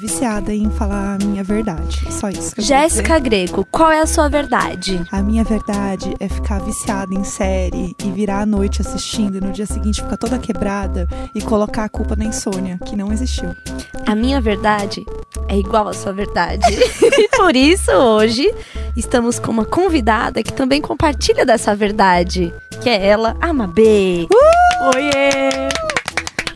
Viciada em falar a minha verdade. Só isso. Jéssica Greco, qual é a sua verdade? A minha verdade é ficar viciada em série e virar à noite assistindo e no dia seguinte ficar toda quebrada e colocar a culpa na insônia, que não existiu. A minha verdade é igual à sua verdade. e por isso, hoje, estamos com uma convidada que também compartilha dessa verdade. Que é ela, a Mabê. Oiê!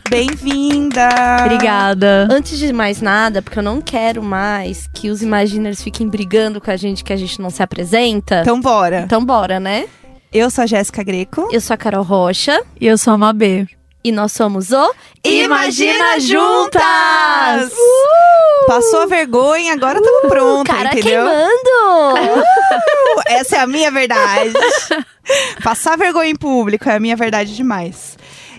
Bem-vinda! Obrigada. Antes de mais nada, porque eu não quero mais que os Imaginers fiquem brigando com a gente que a gente não se apresenta. Então bora. Então bora, né? Eu sou a Jéssica Greco. Eu sou a Carol Rocha E eu sou a Mabê. E nós somos o Imagina Juntas! Passou a vergonha, agora estamos pronta, Cara entendeu? queimando! Uh, Essa é a minha verdade. Passar vergonha em público é a minha verdade demais.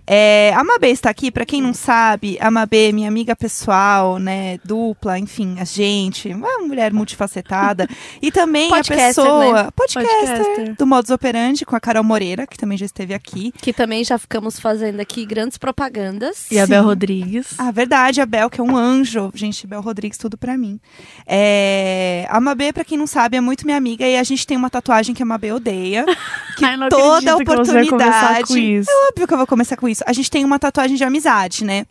É, a Mabê está aqui, pra quem não sabe, a Mabê é minha amiga pessoal, né, dupla, enfim, a gente, uma mulher multifacetada. E também Podcaster, a pessoa, né? podcaster, Podcaster. do Modus Operandi, com a Carol Moreira, que também já esteve aqui. que também já ficamos fazendo aqui grandes propagandas. E a. Bel Rodrigues. Ah, verdade, a Bel, que é um anjo. Gente, Bel Rodrigues, tudo pra mim. É, a Mabê, pra quem não sabe, é muito minha amiga e a gente tem uma tatuagem que a Mabê odeia. Que Ai, não toda acredito que você vai começar oportunidade. com isso. É óbvio que eu vou começar com isso. A gente tem uma tatuagem de amizade, né?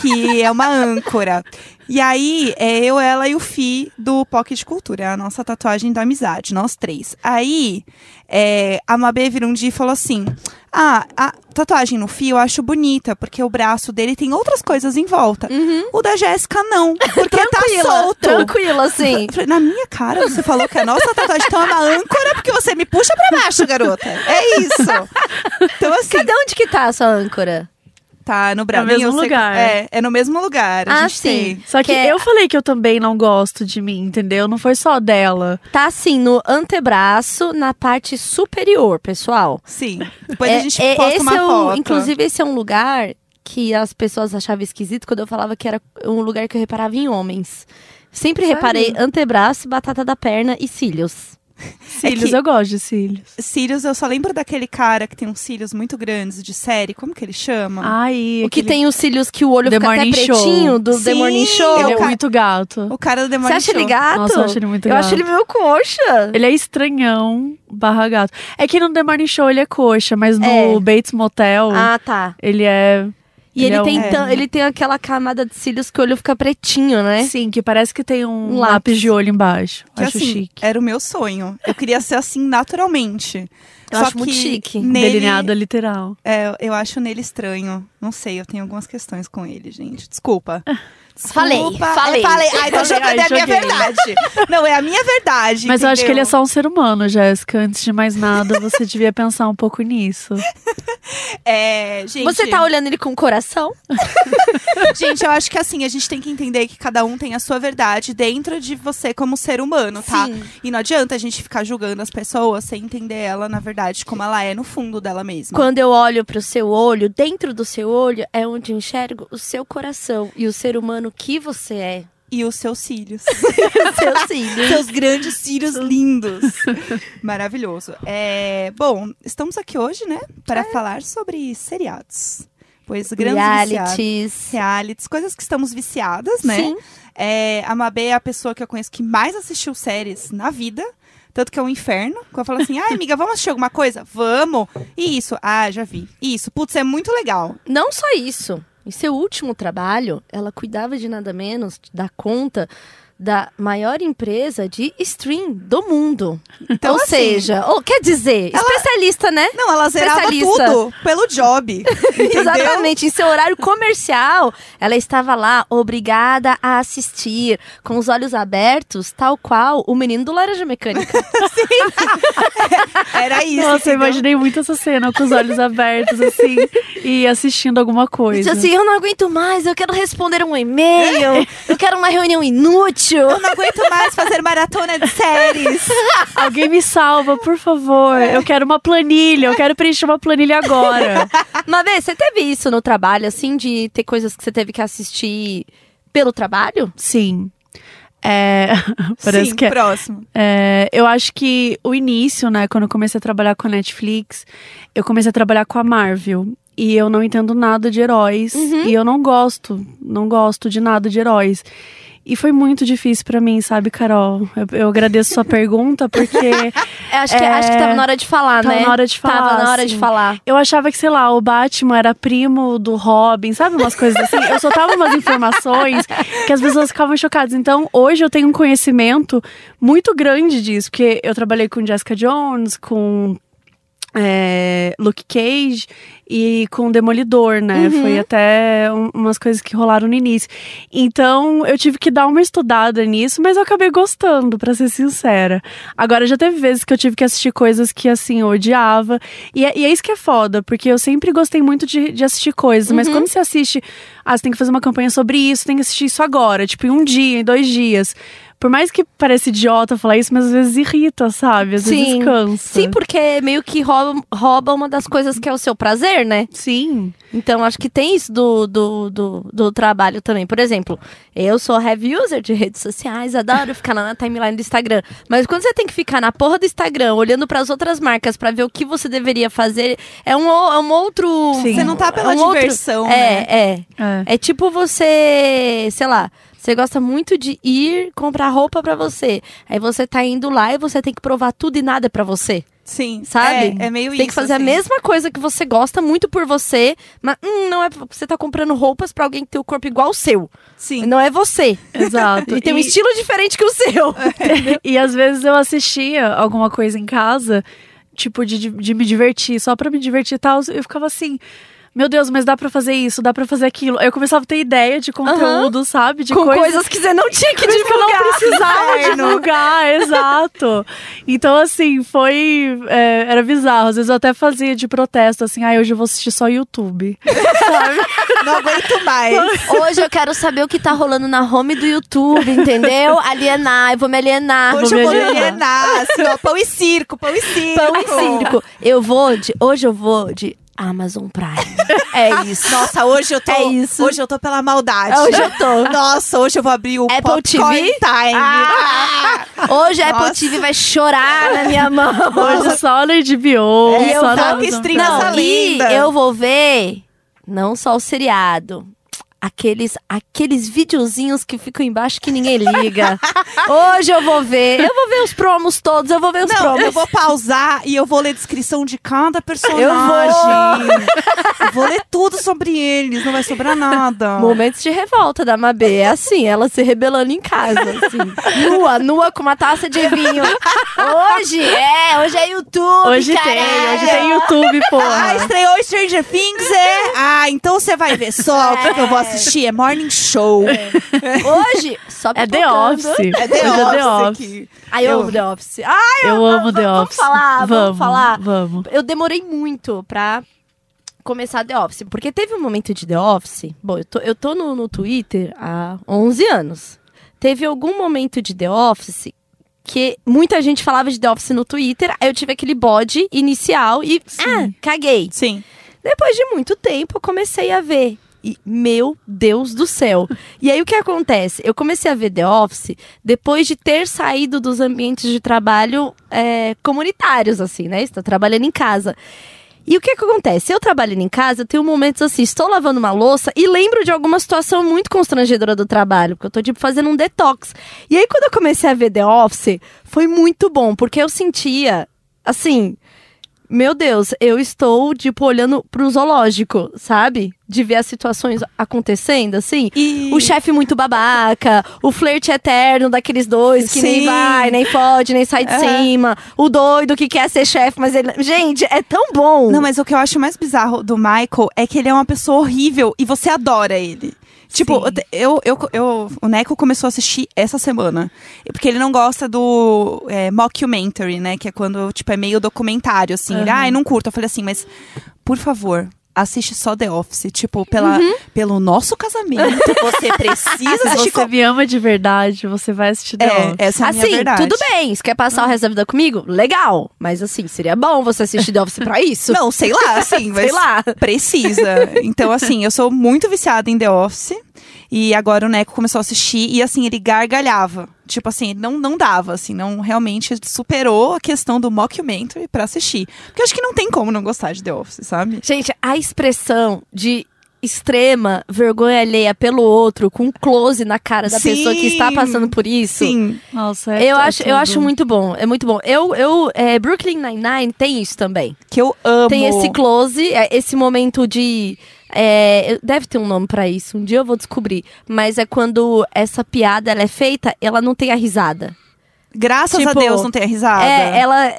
Que é uma âncora. E aí, é eu, ela e o Fi do Pocket Cultura. É a nossa tatuagem da amizade, nós três. Aí, é, a Mabê virou um dia e falou assim: Ah, a tatuagem no Fi eu acho bonita, porque o braço dele tem outras coisas em volta. O da Jéssica não, porque tá solto. tranquila, assim. Na minha cara, você falou que a nossa tatuagem é uma âncora porque você me puxa pra baixo, garota. É isso. Então, assim, Cadê onde que tá a sua âncora? Tá no braço. No mesmo sei- lugar. É, é no mesmo lugar. A Ah, gente sim. tem. Só que, Que é- eu falei que eu também não gosto de mim, entendeu? Não foi só dela. Tá assim, no antebraço, na parte superior, pessoal. Sim. Depois É- a gente é- posta esse uma é o- foto. Inclusive, esse é um lugar que as pessoas achavam esquisito quando eu falava que era um lugar que eu reparava em homens. Sempre Sério? reparei antebraço, batata da perna e cílios. Cílios, que- eu gosto de cílios. Cílios, eu só lembro daquele cara que tem uns cílios muito grandes de série. Como que ele chama? Ai, o que aquele- tem os cílios que o olho The fica até Morning Show. pretinho do The Sim, Morning Show. Ele é ca- muito gato. O cara do The Você Morning acha ele Show. gato? Nossa, eu acho ele muito Eu gato. acho ele meio coxa. Ele é estranhão, barra gato. É que no The Morning Show ele é coxa, mas no É. Bates Motel Ah, tá. ele é... E ele, Ele é tem, um- tan- ele tem aquela camada de cílios que o olho fica pretinho, né? Sim, que parece que tem um, Um lápis. lápis. de olho embaixo. Que acho assim, chique. era o meu sonho. Eu queria ser assim naturalmente. Eu Só acho muito que chique. Nele, Delineado literal. é, eu acho nele estranho. Não sei, eu tenho algumas questões com ele, gente. Desculpa. Falei, Desculpa. falei. É, falei. Ai, tô jogando, ai, é a minha verdade. Não, é a minha verdade. Mas eu acho que ele é entendeu? só um ser humano, Jéssica. Antes de mais nada, você devia pensar um pouco nisso. É, gente, Você tá olhando ele com o coração? gente, eu acho que assim, a gente tem que entender que cada um tem a sua verdade dentro de você como ser humano, tá? Sim. E não adianta a gente ficar julgando as pessoas sem entender ela, na verdade, como ela é no fundo dela mesma. Quando eu olho pro seu olho, dentro do seu olho é onde eu enxergo o seu coração e o ser humano que você é. E os seus cílios. Seus cílios. Seus grandes cílios lindos. Maravilhoso. É, bom, estamos aqui hoje, né, para falar sobre seriados. Pois grandes viciados. Realities. Realities, coisas que estamos viciadas, né? Sim. É, a Mabê é a pessoa que eu conheço que mais assistiu séries na vida. Tanto que é um inferno. Quando eu falo assim, ai, amiga, vamos assistir alguma coisa? Vamos! E isso? Ah, já vi. Isso, putz, é muito legal. Não só isso. Em seu último trabalho, ela cuidava de nada menos da conta da maior empresa de stream do mundo. Então, ou assim, seja, ou, quer dizer, especialista, né? Não, ela zerava Especialista. tudo pelo job. Exatamente, em seu horário comercial, ela estava lá obrigada a assistir com os olhos abertos, tal qual o menino do Laranja Mecânica. Era isso. Nossa, eu entendeu? imaginei muito essa cena com os olhos abertos, assim, e assistindo alguma coisa. assim, eu não aguento mais, eu quero responder um e-mail, eu quero uma reunião inútil. Eu não aguento mais fazer maratona de séries. Alguém me salva, por favor. Eu quero uma planilha, eu quero preencher uma planilha agora. Uma vez, você teve isso no trabalho, assim, de ter coisas que você teve que assistir pelo trabalho? Sim. É, parece Sim, que é, próximo. é, eu acho que o início, né, quando eu comecei a trabalhar com a Netflix, eu comecei a trabalhar com a Marvel. E eu não entendo nada de heróis. E eu não gosto, não gosto de nada de heróis. E foi muito difícil pra mim, sabe, Carol? Eu, eu agradeço sua pergunta, porque acho, que, É. acho que tava na hora de falar, Tava né? na hora de falar, Tava na hora de assim. falar. eu achava que, sei lá, o Batman era primo do Robin, sabe? Umas coisas assim. Eu soltava umas informações que as pessoas ficavam chocadas. Então, hoje eu tenho um conhecimento muito grande disso, porque eu trabalhei com Jessica Jones, com é, Luke Cage e com Demolidor, né? Foi até um- umas coisas que rolaram no início. Então, eu tive que dar uma estudada nisso, mas eu acabei gostando, pra ser sincera. Agora, já teve vezes que eu tive que assistir coisas que, assim, eu odiava. E é, e é isso que é foda, porque eu sempre gostei muito de, de assistir coisas, mas quando você assiste, ah, você tem que fazer uma campanha sobre isso, tem que assistir isso agora, tipo, em um dia, em dois dias. Por mais que pareça idiota falar isso, mas às vezes irrita, sabe? Às vezes Sim. cansa. Sim, porque meio que rouba, rouba uma das coisas que é o seu prazer, né? Sim. Então, acho que tem isso do, do, do, do trabalho também. Por exemplo, eu sou heavy user de redes sociais, adoro ficar lá na timeline do Instagram. Mas quando você tem que ficar na porra do Instagram, olhando para as outras marcas para ver o que você deveria fazer, é um, é um outro. Sim. Você não tá pela é um outro- diversão, é, né? É, É. é tipo você, sei lá, você gosta muito de ir comprar roupa pra você. Aí você tá indo lá e você tem que provar tudo e nada pra você, Sim. sabe? É, é meio Você isso. tem que fazer assim. a mesma coisa que você gosta muito por você, mas hum, não é você tá comprando roupas pra alguém que tem o corpo igual ao seu. Sim. Não é você. Exato. E tem um E- estilo diferente que o seu. E às vezes eu assistia alguma coisa em casa, tipo, de, de, de me divertir, só pra me divertir e tal. Eu ficava assim. Meu Deus, mas dá pra fazer isso, dá pra fazer aquilo. Aí eu começava a ter ideia de conteúdo, sabe? De Com coisas, que você não tinha que coisas que eu não divulgar. precisava divulgar, exato. Então, assim, foi. é, era bizarro. Às vezes eu até fazia de protesto, assim, ah, hoje eu vou assistir só YouTube. sabe? Não aguento mais. Hoje eu quero saber o que tá rolando na home do YouTube, entendeu? Alienar, eu vou me alienar. Hoje vou eu vou me me alienar. alienar, assim, ó, pão e circo, pão e circo. Pão e circo. Eu vou de. Hoje eu vou de Amazon Prime. É isso. Nossa, hoje eu tô. É isso. Hoje eu tô pela maldade. Hoje eu tô. Nossa, hoje eu vou abrir o Apple Popcorn TV? Time. Ah! Hoje a Apple. TV vai chorar na minha mão. Hoje só no HBO. É, só eu Prime. essa Não, e eu vou ver não só o seriado. Aqueles, aqueles videozinhos que ficam embaixo que ninguém liga. Hoje eu vou ver. Eu vou ver os promos todos, eu vou ver os Não, promos. eu vou pausar e eu vou ler a descrição de cada personagem. Eu vou. Eu vou ler tudo sobre eles, não vai sobrar nada. Momentos de revolta da Mabê. É assim, ela se rebelando em casa, assim. Nua, nua com uma taça de vinho. Hoje, é, hoje é YouTube, Hoje tem, caralho. hoje tem YouTube, Ah, porra. estreou Stranger Things, é? Ah, então você vai ver só o que que eu vou assistir. É Morning Show. Hoje, só É The. Office. É The Hoje é The Office Office. Ai, eu Eu- amo The Office. Ai, Eu amo The vamos Office. falar, vamos falar. Vamos. eu demorei muito pra começar The Office. Porque teve um momento de The Office. Bom, eu tô, eu tô no, no Twitter há 11 anos. Teve algum momento de The Office que muita gente falava de The Office no Twitter. Aí eu tive aquele bode inicial e. Ah, caguei. Sim. Depois de muito tempo, eu comecei a ver. E, meu Deus do céu. E aí, o que acontece? Eu comecei a ver The Office depois de ter saído dos ambientes de trabalho é, comunitários, assim, né? Estou trabalhando em casa. E o que, que acontece? Eu trabalhando em casa, eu tenho momentos assim, estou lavando uma louça e lembro de alguma situação muito constrangedora do trabalho, porque eu tô, tipo, fazendo um detox. E aí, quando eu comecei a ver The Office, foi muito bom, porque eu sentia, assim, meu Deus, eu estou, tipo, olhando pro zoológico, sabe? De ver as situações acontecendo, assim. E- O chefe muito babaca, o flerte eterno daqueles dois que nem Sim. vai, nem pode, nem sai de Aham. cima. O doido que quer ser chefe, mas ele. Gente, é tão bom. Não, mas o que eu acho mais bizarro do Michael é que ele é uma pessoa horrível e você adora ele. Tipo, eu, eu, eu, o Neco começou a assistir essa semana. Porque ele não gosta do é, mockumentary, né? Que é quando, tipo, é meio documentário, assim. Ele, Uhum. ai, não curto. Eu falei assim, mas, por favor, assiste só The Office. Tipo, pela, Uhum. pelo nosso casamento, você precisa Se assistir. você me ama de verdade, você vai assistir The É, Office. essa é a minha assim, verdade. tudo bem. Se quer passar o resto da vida comigo, legal. Mas assim, seria bom você assistir The Office pra isso. Não, sei lá, assim, mas Sei lá. precisa. Então, assim, eu sou muito viciada em The Office. E agora o Neco começou a assistir e assim, ele gargalhava. Tipo assim, não, não dava, assim, não realmente superou a questão do mockumentary pra assistir. Porque eu acho que não tem como não gostar de The Office, sabe? Gente, a expressão de extrema vergonha alheia pelo outro, com close na cara da Sim. pessoa que está passando por isso. Sim. Nossa, é, Eu é acho, eu tudo. acho muito bom, é muito bom. Eu, eu, é, Brooklyn Nine-Nine tem isso também. Que eu amo. Tem esse close, é, esse momento de. é, eu- deve ter um nome pra isso, um dia eu vou descobrir. Mas é quando essa piada ela é feita, ela não tem a risada. Graças Tipo, a Deus não tem a risada. É, ela,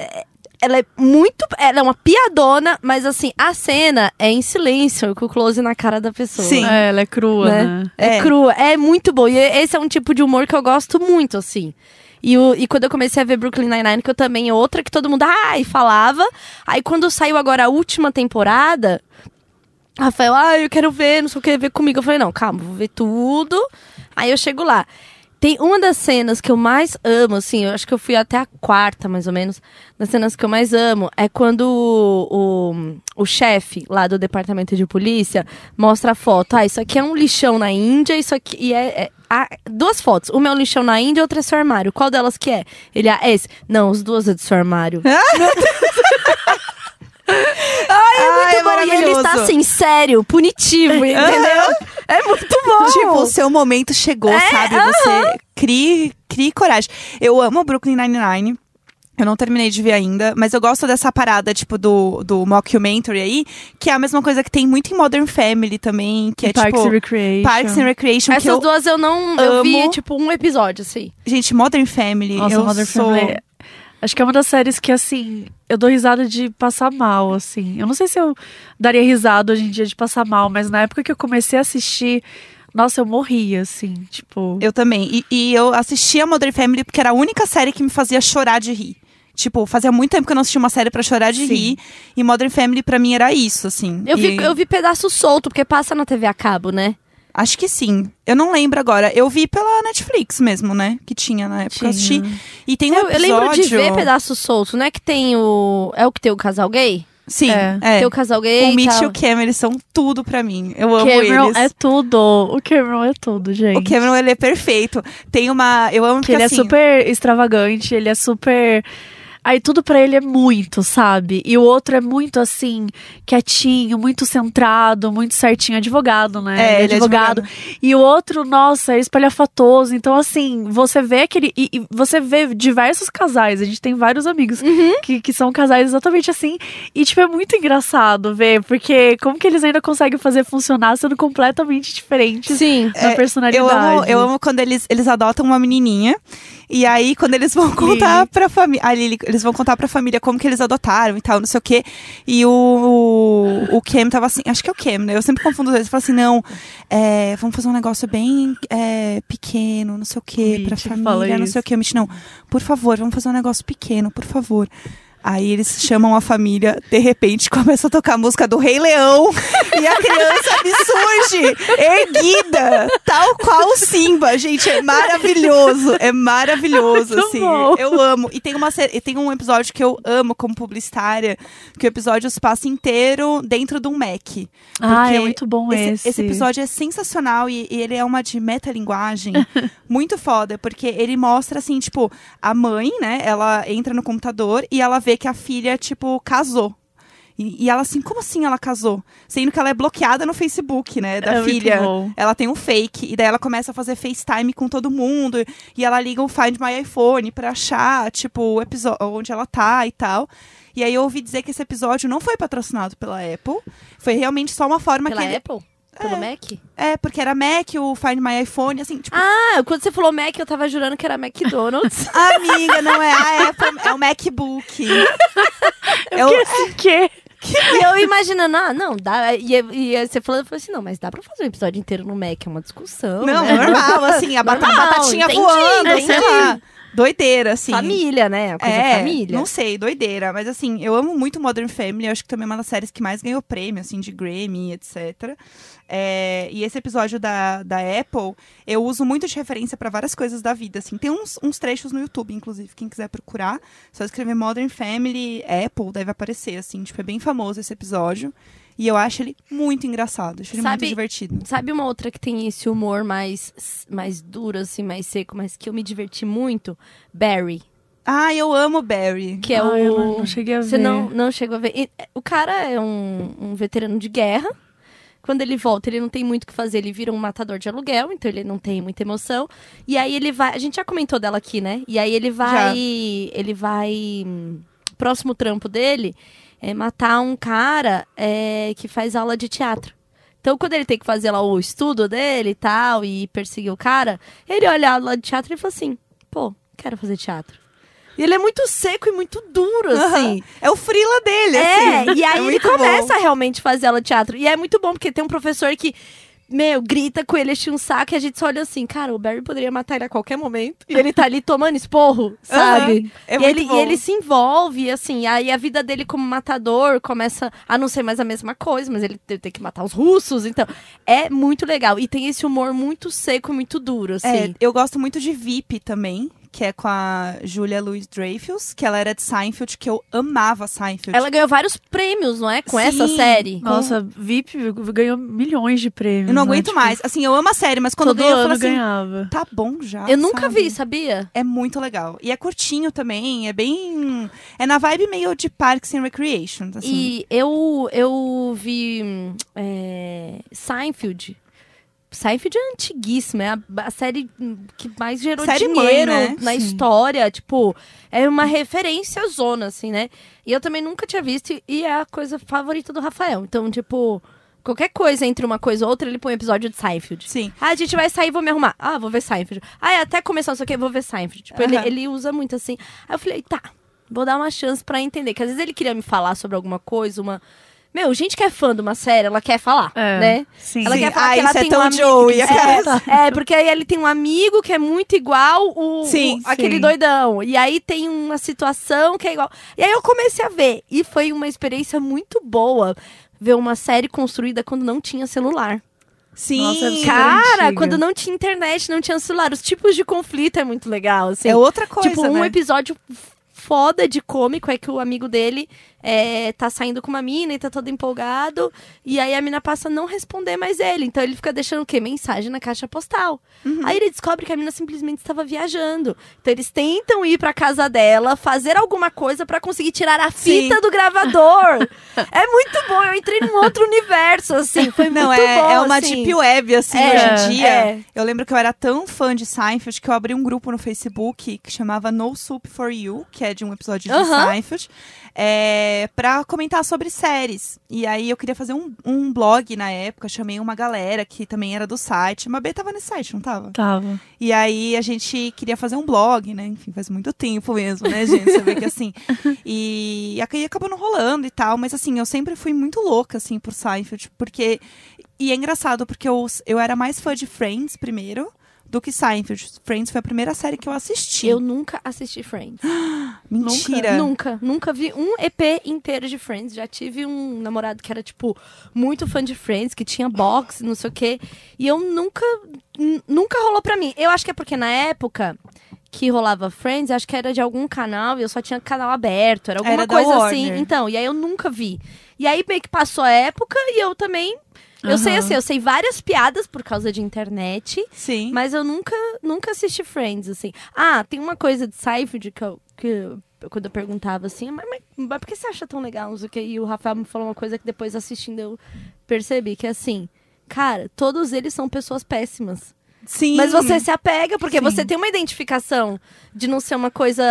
ela é muito. Ela é uma piadona, mas assim, a cena é em silêncio, com o close na cara da pessoa. Sim. É, ela é crua, né? né? É, É. crua, é muito bom. E esse é um tipo de humor que eu gosto muito, assim. E, o- e quando eu comecei a ver Brooklyn Nine-Nine, que eu também, outra que todo mundo, ai, falava. Aí quando saiu agora a última temporada, Rafael, ah, eu quero ver, não sei o que, ver comigo. Eu falei, não, calma, vou ver tudo. Aí eu chego lá. Tem uma das cenas que eu mais amo, assim, eu acho que eu fui até a quarta, mais ou menos, das cenas que eu mais amo, é quando o, o, o chefe lá do departamento de polícia mostra a foto. Ah, isso aqui é um lixão na Índia, isso aqui. E é, é- ah, duas fotos. Uma é um lixão na Índia e outra é seu armário. Qual delas que é? Ele, ah, esse. Não, as duas é do seu armário. Ai, é Muito bom, e ele está assim, sério, punitivo, entendeu? é muito bom. Tipo, o seu momento chegou, É, sabe? Você crie, crie coragem. Eu amo Brooklyn Nine-Nine. Eu não terminei de ver ainda, mas eu gosto dessa parada, tipo, do, do mockumentary aí, que é a mesma coisa que tem muito em Modern Family também, que é Parks tipo... and Recreation. Parks and Recreation, Essas eu... duas eu não. Eu vi, amo. tipo, um episódio, assim. Gente, Modern Family, Nossa, eu Modern sou... Family. Acho que é uma das séries que, assim, eu dou risada de passar mal, assim. Eu não sei se eu daria risada hoje em dia de passar mal, mas na época que eu comecei a assistir, nossa, eu morria, assim, tipo. Eu também. E, e eu assistia Modern Family porque era a única série que me fazia chorar de rir. Tipo, fazia muito tempo que eu não assistia uma série pra chorar de Sim. rir. E Modern Family pra mim era isso, assim. Eu, E- vi, eu vi pedaço solto, porque passa na TV a cabo, né? Acho que sim. Eu não lembro agora. Eu vi pela Netflix mesmo, né? Que tinha na época. Eu assisti. E tem um Eu, eu episódio... lembro de ver pedaço solto, não é que tem o. É o que tem o casal gay? Sim, É. é. Tem o casal gay. O Mitch e o Cameron, eles são tudo pra mim. Eu amo Cameron eles. é tudo. O Cameron é tudo, gente. O Cameron, ele é perfeito. Tem uma... Eu amo Que porque, ele assim, é super extravagante, ele é super. Aí tudo pra ele é muito, sabe? E o outro é muito assim, quietinho, muito centrado, muito certinho, advogado, né? É, Ele é advogado. E o outro, nossa, é espalhafatoso. Então, assim, você vê aquele. E, e você vê diversos casais. A gente tem vários amigos que, que são casais exatamente assim. E, tipo, é muito engraçado ver, porque como que eles ainda conseguem fazer funcionar sendo completamente diferentes Sim. na É, personalidade. Eu amo, eu amo quando eles, eles adotam uma menininha. E aí, quando eles vão contar pra família. A Lily, eles vão contar pra família como que eles adotaram e tal, não sei o quê. E o, o, o Cam tava assim. Acho que é o Cam, né? Eu sempre confundo eles. Fala assim: não, é, vamos fazer um negócio bem é, pequeno, não sei o quê, Mitch pra família, não isso. sei o quê. O Mitch, não, por favor, vamos fazer um negócio pequeno, por favor. Aí eles chamam a família, de repente começa a tocar a música do Rei Leão e a criança me surge erguida, tal qual o Simba. Gente, é maravilhoso, é maravilhoso, Muito assim. bom. Eu amo. E tem, uma, e tem um episódio que eu amo como publicitária, que o episódio se passa inteiro dentro de um Mac. Ah, é muito bom esse. Esse episódio é sensacional e, e ele é uma de metalinguagem muito foda, porque ele mostra assim, tipo, a mãe, né? Ela entra no computador e ela vê que a filha, tipo, casou. E, e ela assim, como assim ela casou? Sendo que ela é bloqueada no Facebook, né? Da É filha. Ela tem um fake. E daí ela começa a fazer FaceTime com todo mundo. E ela liga o Find My iPhone pra achar, tipo, o episódio onde ela tá e tal. E aí eu ouvi dizer que esse episódio não foi patrocinado pela Apple. Foi realmente só uma forma Pela que ele. Apple? Pelo Mac? É, porque era Mac, o Find My iPhone, assim, tipo. Ah, quando você falou Mac, eu tava jurando que era McDonald's. Amiga, não é a Apple, é o MacBook. é o, O quê? e eu imaginando, ah, não, dá. E, e você falando, eu falei assim, não, mas dá pra fazer um episódio inteiro no Mac, é uma discussão. não, né? normal, assim, a Normal, batatinha entendi, voando, sei entendi. lá. Doideira, assim. Família, né? Coisa É, família. não sei, doideira. Mas assim, eu amo muito Modern Family. Eu acho que também é uma das séries que mais ganhou prêmio, assim, de Grammy, etc. É, e esse episódio da, da Apple, eu uso muito de referência pra várias coisas da vida, assim. Tem uns, uns trechos no YouTube, inclusive, quem quiser procurar. Só escrever Modern Family Apple, deve aparecer, assim. Tipo, é bem famoso esse episódio. E eu acho ele muito engraçado, acho ele Sabe- muito divertido. Sabe uma outra que tem esse humor mais, mais duro, assim, mais seco, mas que eu me diverti muito? Barry. Ah, eu amo Barry. Que é Ai, eu o. não- não cheguei a Você ver. não, não chegou a ver. E, o cara é um, um veterano de guerra. Quando ele volta, ele não tem muito o que fazer, ele vira um matador de aluguel, então ele não tem muita emoção. E aí ele vai. A gente já comentou dela aqui, né? E aí ele vai. Ele vai. hum, Próximo trampo dele é matar um cara é, que faz aula de teatro. Então, quando ele tem que fazer lá o estudo dele e tal, e perseguir o cara, ele olha a aula de teatro e fala assim: pô, quero fazer teatro. E ele é muito seco e muito duro, assim. É o frila dele, É, assim. e aí É ele começa bom. a realmente fazer aula de teatro. E é muito bom, porque tem um professor que, meu, grita com ele, enche um saco, e a gente só olha assim, cara, o Barry poderia matar ele a qualquer momento. E ele tá ali tomando esporro, sabe? É e, muito ele, bom. e ele se envolve, e assim, aí a vida dele como matador começa a não ser mais a mesma coisa, mas ele tem, tem que matar os russos, então é muito legal. E tem esse humor muito seco, muito duro, assim. É, eu gosto muito de VIP também, que é com a Julia Louis-Dreyfus, que ela era de Seinfeld, que eu amava Seinfeld. Ela ganhou vários prêmios, não é? Com Sim. essa série. Nossa, VIP ganhou milhões de prêmios. Eu não né? aguento Tipo, mais. Assim, eu amo a série, mas quando Todo ganhou, eu falo assim, ganhava. tá bom já, Eu nunca sabe? vi, sabia? É muito legal. E é curtinho também, é bem... É na vibe meio de Parks and Recreation, assim. E eu, eu vi hum, é, Seinfeld. Seinfeld é antiguíssima, é a, a série que mais gerou Série mãe, dinheiro né? na Sim. história. Tipo, é uma referência zona, assim, né? E eu também nunca tinha visto e é a coisa favorita do Rafael. Então, tipo, qualquer coisa entre uma coisa ou outra, ele põe um episódio de Seinfeld. Sim. Ah, a gente vai sair, vou me arrumar. Ah, vou ver Seinfeld. Ah, é, até começar isso aqui, vou ver Seinfeld. Tipo, ele, Aham. ele usa muito assim. Aí eu falei, tá, vou dar uma chance pra entender. Que às vezes ele queria me falar sobre alguma coisa, uma. Meu, gente que é fã de uma série, ela quer falar, É, né? Sim. Ela Sim. quer falar Ah, que ela isso é tem tão um amigo. Joey, aquelas- É, é, porque aí ele tem um amigo que é muito igual o, Sim, o- aquele sim. doidão. E aí tem uma situação que é igual. E aí eu comecei a ver. E foi uma experiência muito boa ver uma série construída quando não tinha celular. Sim. Nossa, é Cara, antiga. quando não tinha internet, não tinha celular. Os tipos de conflito é muito legal, assim. É outra coisa, tipo, um né? episódio foda de cômico é que o amigo dele é, tá saindo com uma mina e tá todo empolgado. E aí a mina passa a não responder mais ele. Então ele fica deixando o quê? Mensagem na caixa postal. Uhum. Aí ele descobre que a mina simplesmente estava viajando. Então eles tentam ir pra casa dela, fazer alguma coisa pra conseguir tirar a fita Sim. do gravador. é muito bom. Eu entrei num outro universo, assim. Foi Não, muito é, bom. é uma assim. deep web, assim, É, hoje em dia. é. Eu lembro que eu era tão fã de Seinfeld que eu abri um grupo no Facebook que chamava No Soup for You, que é de um episódio de Aham. Seinfeld, é, pra comentar sobre séries. E aí eu queria fazer um, um blog na época, chamei uma galera que também era do site. Uma B tava nesse site, não tava? Tava. E aí a gente queria fazer um blog, né? Enfim, faz muito tempo mesmo, né, gente? Você vê que assim. E aí acabou não rolando e tal, mas assim, eu sempre fui muito louca, assim, por Seinfeld, porque. E é engraçado, porque eu, eu era mais fã de Friends primeiro do que Seinfeld. Friends foi a primeira série que eu assisti. Eu nunca assisti Friends. Mentira. Nunca, nunca vi um EP inteiro de Friends. Já tive um namorado que era, tipo, muito fã de Friends, que tinha box, não sei o quê. E eu nunca, nunca rolou pra mim. Eu acho que é porque na época que rolava Friends, acho que era de algum canal e eu só tinha canal aberto. Era alguma Era coisa assim. Então, e aí eu nunca vi. E aí meio que passou a época e eu também. Eu sei assim, eu sei várias piadas por causa de internet. Sim. Mas eu nunca, nunca assisti Friends, assim. Ah, tem uma coisa de Seinfeld que eu, que eu- quando eu perguntava assim, mas, mas, mas por que você acha tão legal? Não? E o Rafael me falou uma coisa que depois assistindo eu percebi, que é assim, cara, todos eles são pessoas péssimas. Sim. Mas você se apega, porque Sim. você tem uma identificação de não ser uma coisa.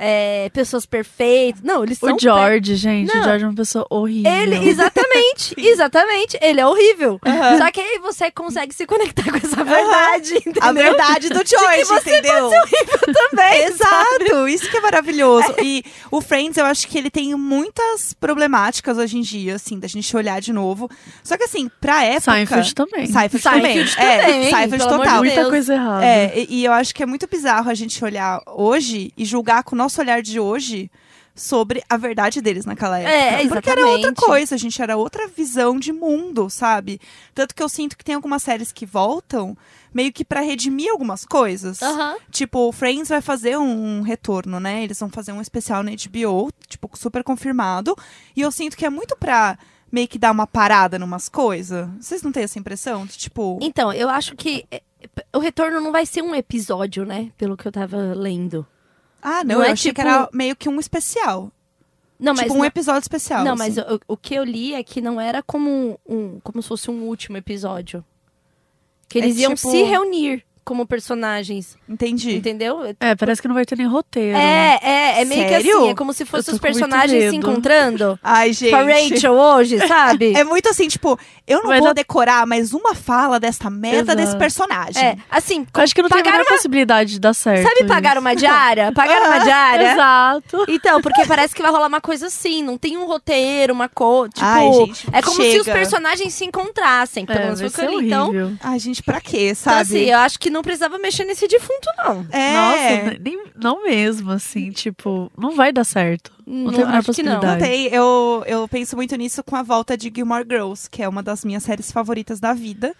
É, pessoas perfeitas. Não, eles são. O George, gente. Não. O George é uma pessoa horrível. Ele, exatamente, exatamente. Ele é horrível. Só que aí você consegue se conectar com essa verdade, entendeu? A verdade do George, você entendeu? também. Exato, isso que é maravilhoso. E o Friends, eu acho que ele tem muitas problemáticas hoje em dia, assim, da gente olhar de novo. Só que assim, pra época. Seinfeld também. Seinfeld, Seinfeld também. também, É, Seinfeld total. Muita coisa errada. É, e, e eu acho que é muito bizarro a gente olhar hoje e julgar com o nosso olhar de hoje sobre a verdade deles naquela época. É, Porque era outra exatamente. coisa, a gente era outra visão de mundo, sabe? Tanto que eu sinto que tem algumas séries que voltam meio que pra redimir algumas coisas. Tipo, o Friends vai fazer um, retorno, né? Eles vão fazer um especial na HBO, tipo, super confirmado. E eu sinto que é muito pra meio que dá uma parada numas coisas? Vocês não têm essa impressão? De, tipo. Então, eu acho que é, o retorno não vai ser um episódio, né? Pelo que eu tava lendo. Ah, não, não eu é achei que tipo- era meio que um especial. Não, mas tipo, um não- episódio especial. Não, assim. mas o, o que eu li é que não era como um, como se fosse um último episódio. Que É eles iam tipo- se reunir como personagens, Entendi. entendeu? É, parece que não vai ter nem roteiro. É, é, é meio que Sério? assim, é como se fossem os com personagens se encontrando. Ai, gente. Com a Rachel hoje, sabe? É muito assim, tipo, eu não Vai vou dar- decorar mais uma fala desta merda Exato. desse personagem. É, assim, Eu acho que não tem a menor possibilidade de dar certo. sabe pagar uma diária? Pagaram uma diária? Exato. Então, porque parece que vai rolar uma coisa assim, não tem um roteiro, uma coisa, tipo, Ai, gente, é como se os chega. personagens se encontrassem, pelo É, menos foi que li. Então. Ai, gente, pra quê, então, sabe? assim, eu acho que não precisava mexer nesse defunto, não. é. Nossa, nem, não mesmo, assim, tipo, não vai dar certo. Não, tem a menor acho que não. possibilidade. Não tem. Eu, eu penso muito nisso com a volta de Gilmore Girls, que é uma das minhas séries favoritas da vida.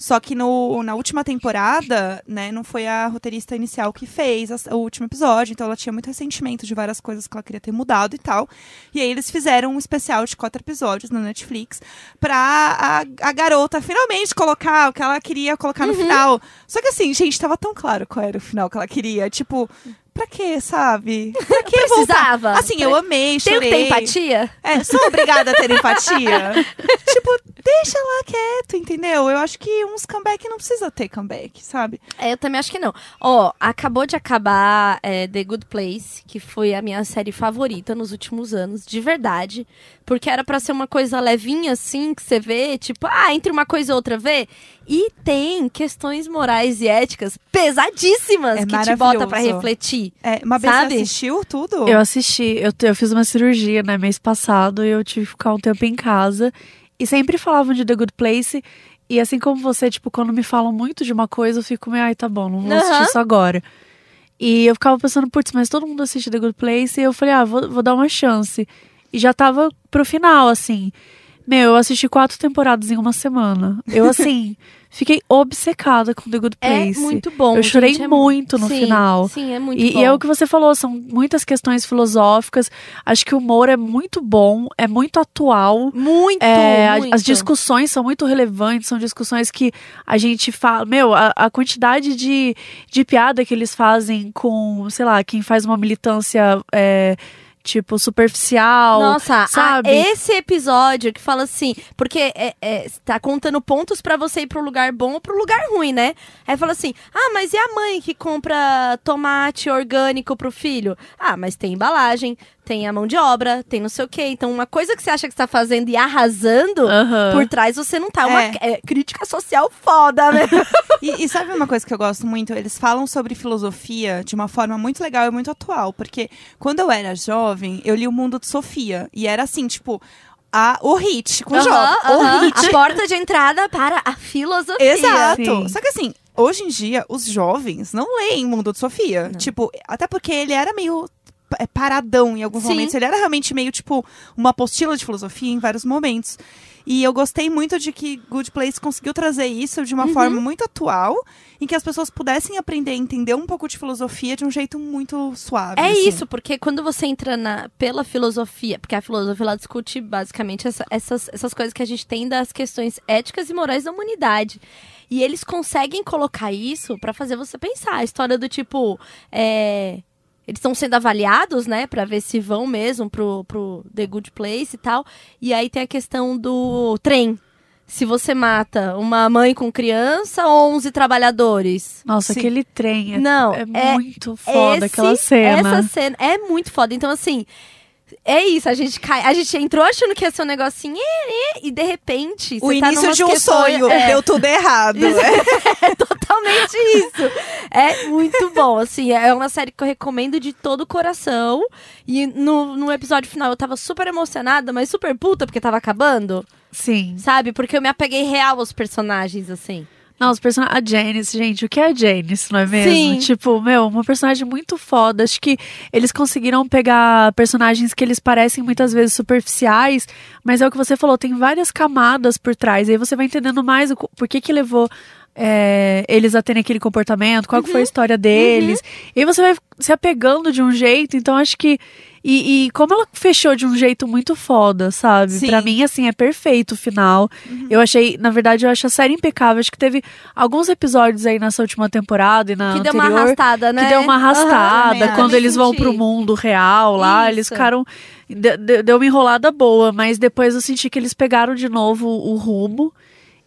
Só que no, na última temporada, né, não foi a roteirista inicial que fez as- o último episódio, então ela tinha muito ressentimento de várias coisas que ela queria ter mudado e tal. E aí eles fizeram um especial de quatro episódios na Netflix pra a, a garota finalmente colocar o que ela queria colocar no final. Só que assim, gente, tava tão claro qual era o final que ela queria. Tipo, pra quê, sabe? Pra que voltar? Precisava. Assim, eu amei, Tem o que chorei. ter empatia? É, sou obrigada a ter empatia. tipo, deixa lá quieto, entendeu? Eu acho que uns comeback não precisa ter comeback, sabe? É, eu também acho que não. Ó, acabou de acabar é, The Good Place, que foi a minha série favorita nos últimos anos, de verdade. Porque era pra ser uma coisa levinha, assim, que você vê, tipo, ah, entre uma coisa e outra vê. E tem questões morais e éticas pesadíssimas É que te bota pra refletir. É, uma vez Sabe? você assistiu tudo? Eu assisti, eu, eu fiz uma cirurgia, né, mês passado, e eu tive que ficar um tempo em casa. E sempre falavam de The Good Place. E assim como você, tipo, quando me falam muito de uma coisa, eu fico meio, ai, tá bom, não vou assistir Aham. isso agora. E eu ficava pensando, putz, mas todo mundo assiste The Good Place. E eu falei, ah, vou, vou dar uma chance. E já tava pro final, assim. Meu, eu assisti quatro temporadas em uma semana. Eu, assim, fiquei obcecada com The Good Place. É muito bom. Eu chorei gente, é muito no Sim, final. Sim, é muito E, bom. e é o que você falou, são muitas questões filosóficas. Acho que o humor é muito bom, é muito atual. Muito, É, muito. as discussões são muito relevantes, são discussões que a gente fala. Meu, a, a quantidade de, de piada que eles fazem com, sei lá, quem faz uma militância. é, Tipo, superficial. Nossa, sabe? esse episódio que fala assim, porque é, é, tá contando pontos pra você ir pro lugar bom ou pro lugar ruim, né? Aí fala assim: ah, mas e a mãe que compra tomate orgânico pro filho? Ah, mas tem embalagem, tem a mão de obra, tem não sei o quê. Então, uma coisa que você acha que você tá fazendo e arrasando, Aham. por trás você não tá. Uma É. é, crítica social foda, né? E, e sabe uma coisa que eu gosto muito? Eles falam sobre filosofia de uma forma muito legal e muito atual. Porque quando eu era jovem, eu li o Mundo de Sofia. E era assim, tipo, a, o hit com jovem. aham. O hit. A porta de entrada para a filosofia. Exato. Sim. Só que assim, hoje em dia, os jovens não leem Mundo de Sofia. Tipo, até porque ele era meio é, paradão em alguns Sim. momentos. Ele era realmente meio, tipo, uma apostila de filosofia em vários momentos. E eu gostei muito de que Good Place conseguiu trazer isso de uma Uhum. forma muito atual, em que as pessoas pudessem aprender a entender um pouco de filosofia de um jeito muito suave. É assim. isso, porque quando você entra na, pela filosofia, porque a filosofia ela discute basicamente essa- essas, essas coisas que a gente tem das questões éticas e morais da humanidade. E eles conseguem colocar isso pra fazer você pensar. A história do tipo. é, eles estão sendo avaliados, né, Pra ver se vão mesmo pro, pro The Good Place e tal. E aí tem a questão do trem. Se você mata uma mãe com criança ou 11 trabalhadores. Nossa, Sim. aquele trem é, Não, é, é- muito foda Esse- aquela cena. Essa cena é muito foda. Então, assim, é isso. A gente, cai, a gente entrou achando que ia ser um negocinho e, e, de repente. O tá início numas de um sonho. É, Deu tudo errado. é totalmente isso. É muito bom, assim. É uma série que eu recomendo de todo o coração. E no, no episódio final eu tava super emocionada, mas super puta porque tava acabando. Sim. Sabe? Porque eu me apeguei real aos personagens, assim. Não, os personagens. A Janice, gente, o que é a Janice, não é mesmo? Sim. Tipo, meu, uma personagem muito foda. Acho que eles conseguiram pegar personagens que eles parecem muitas vezes superficiais, mas é o que você falou, tem várias camadas por trás. E aí você vai entendendo mais o, por que que levou é, eles a terem aquele comportamento, qual que foi a história deles. E aí você vai se apegando de um jeito, então acho que. E, e como ela fechou de um jeito muito foda, sabe? Sim. Pra mim, assim, é perfeito o final. Eu achei, na verdade, eu acho a série impecável. Acho que teve alguns episódios aí nessa última temporada e na que deu anterior. uma arrastada, né? Que deu uma arrastada. também quando eles vão pro mundo real lá, eles Isso. ficaram. de- de- Deu uma enrolada boa, mas depois eu senti que eles pegaram de novo o rumo.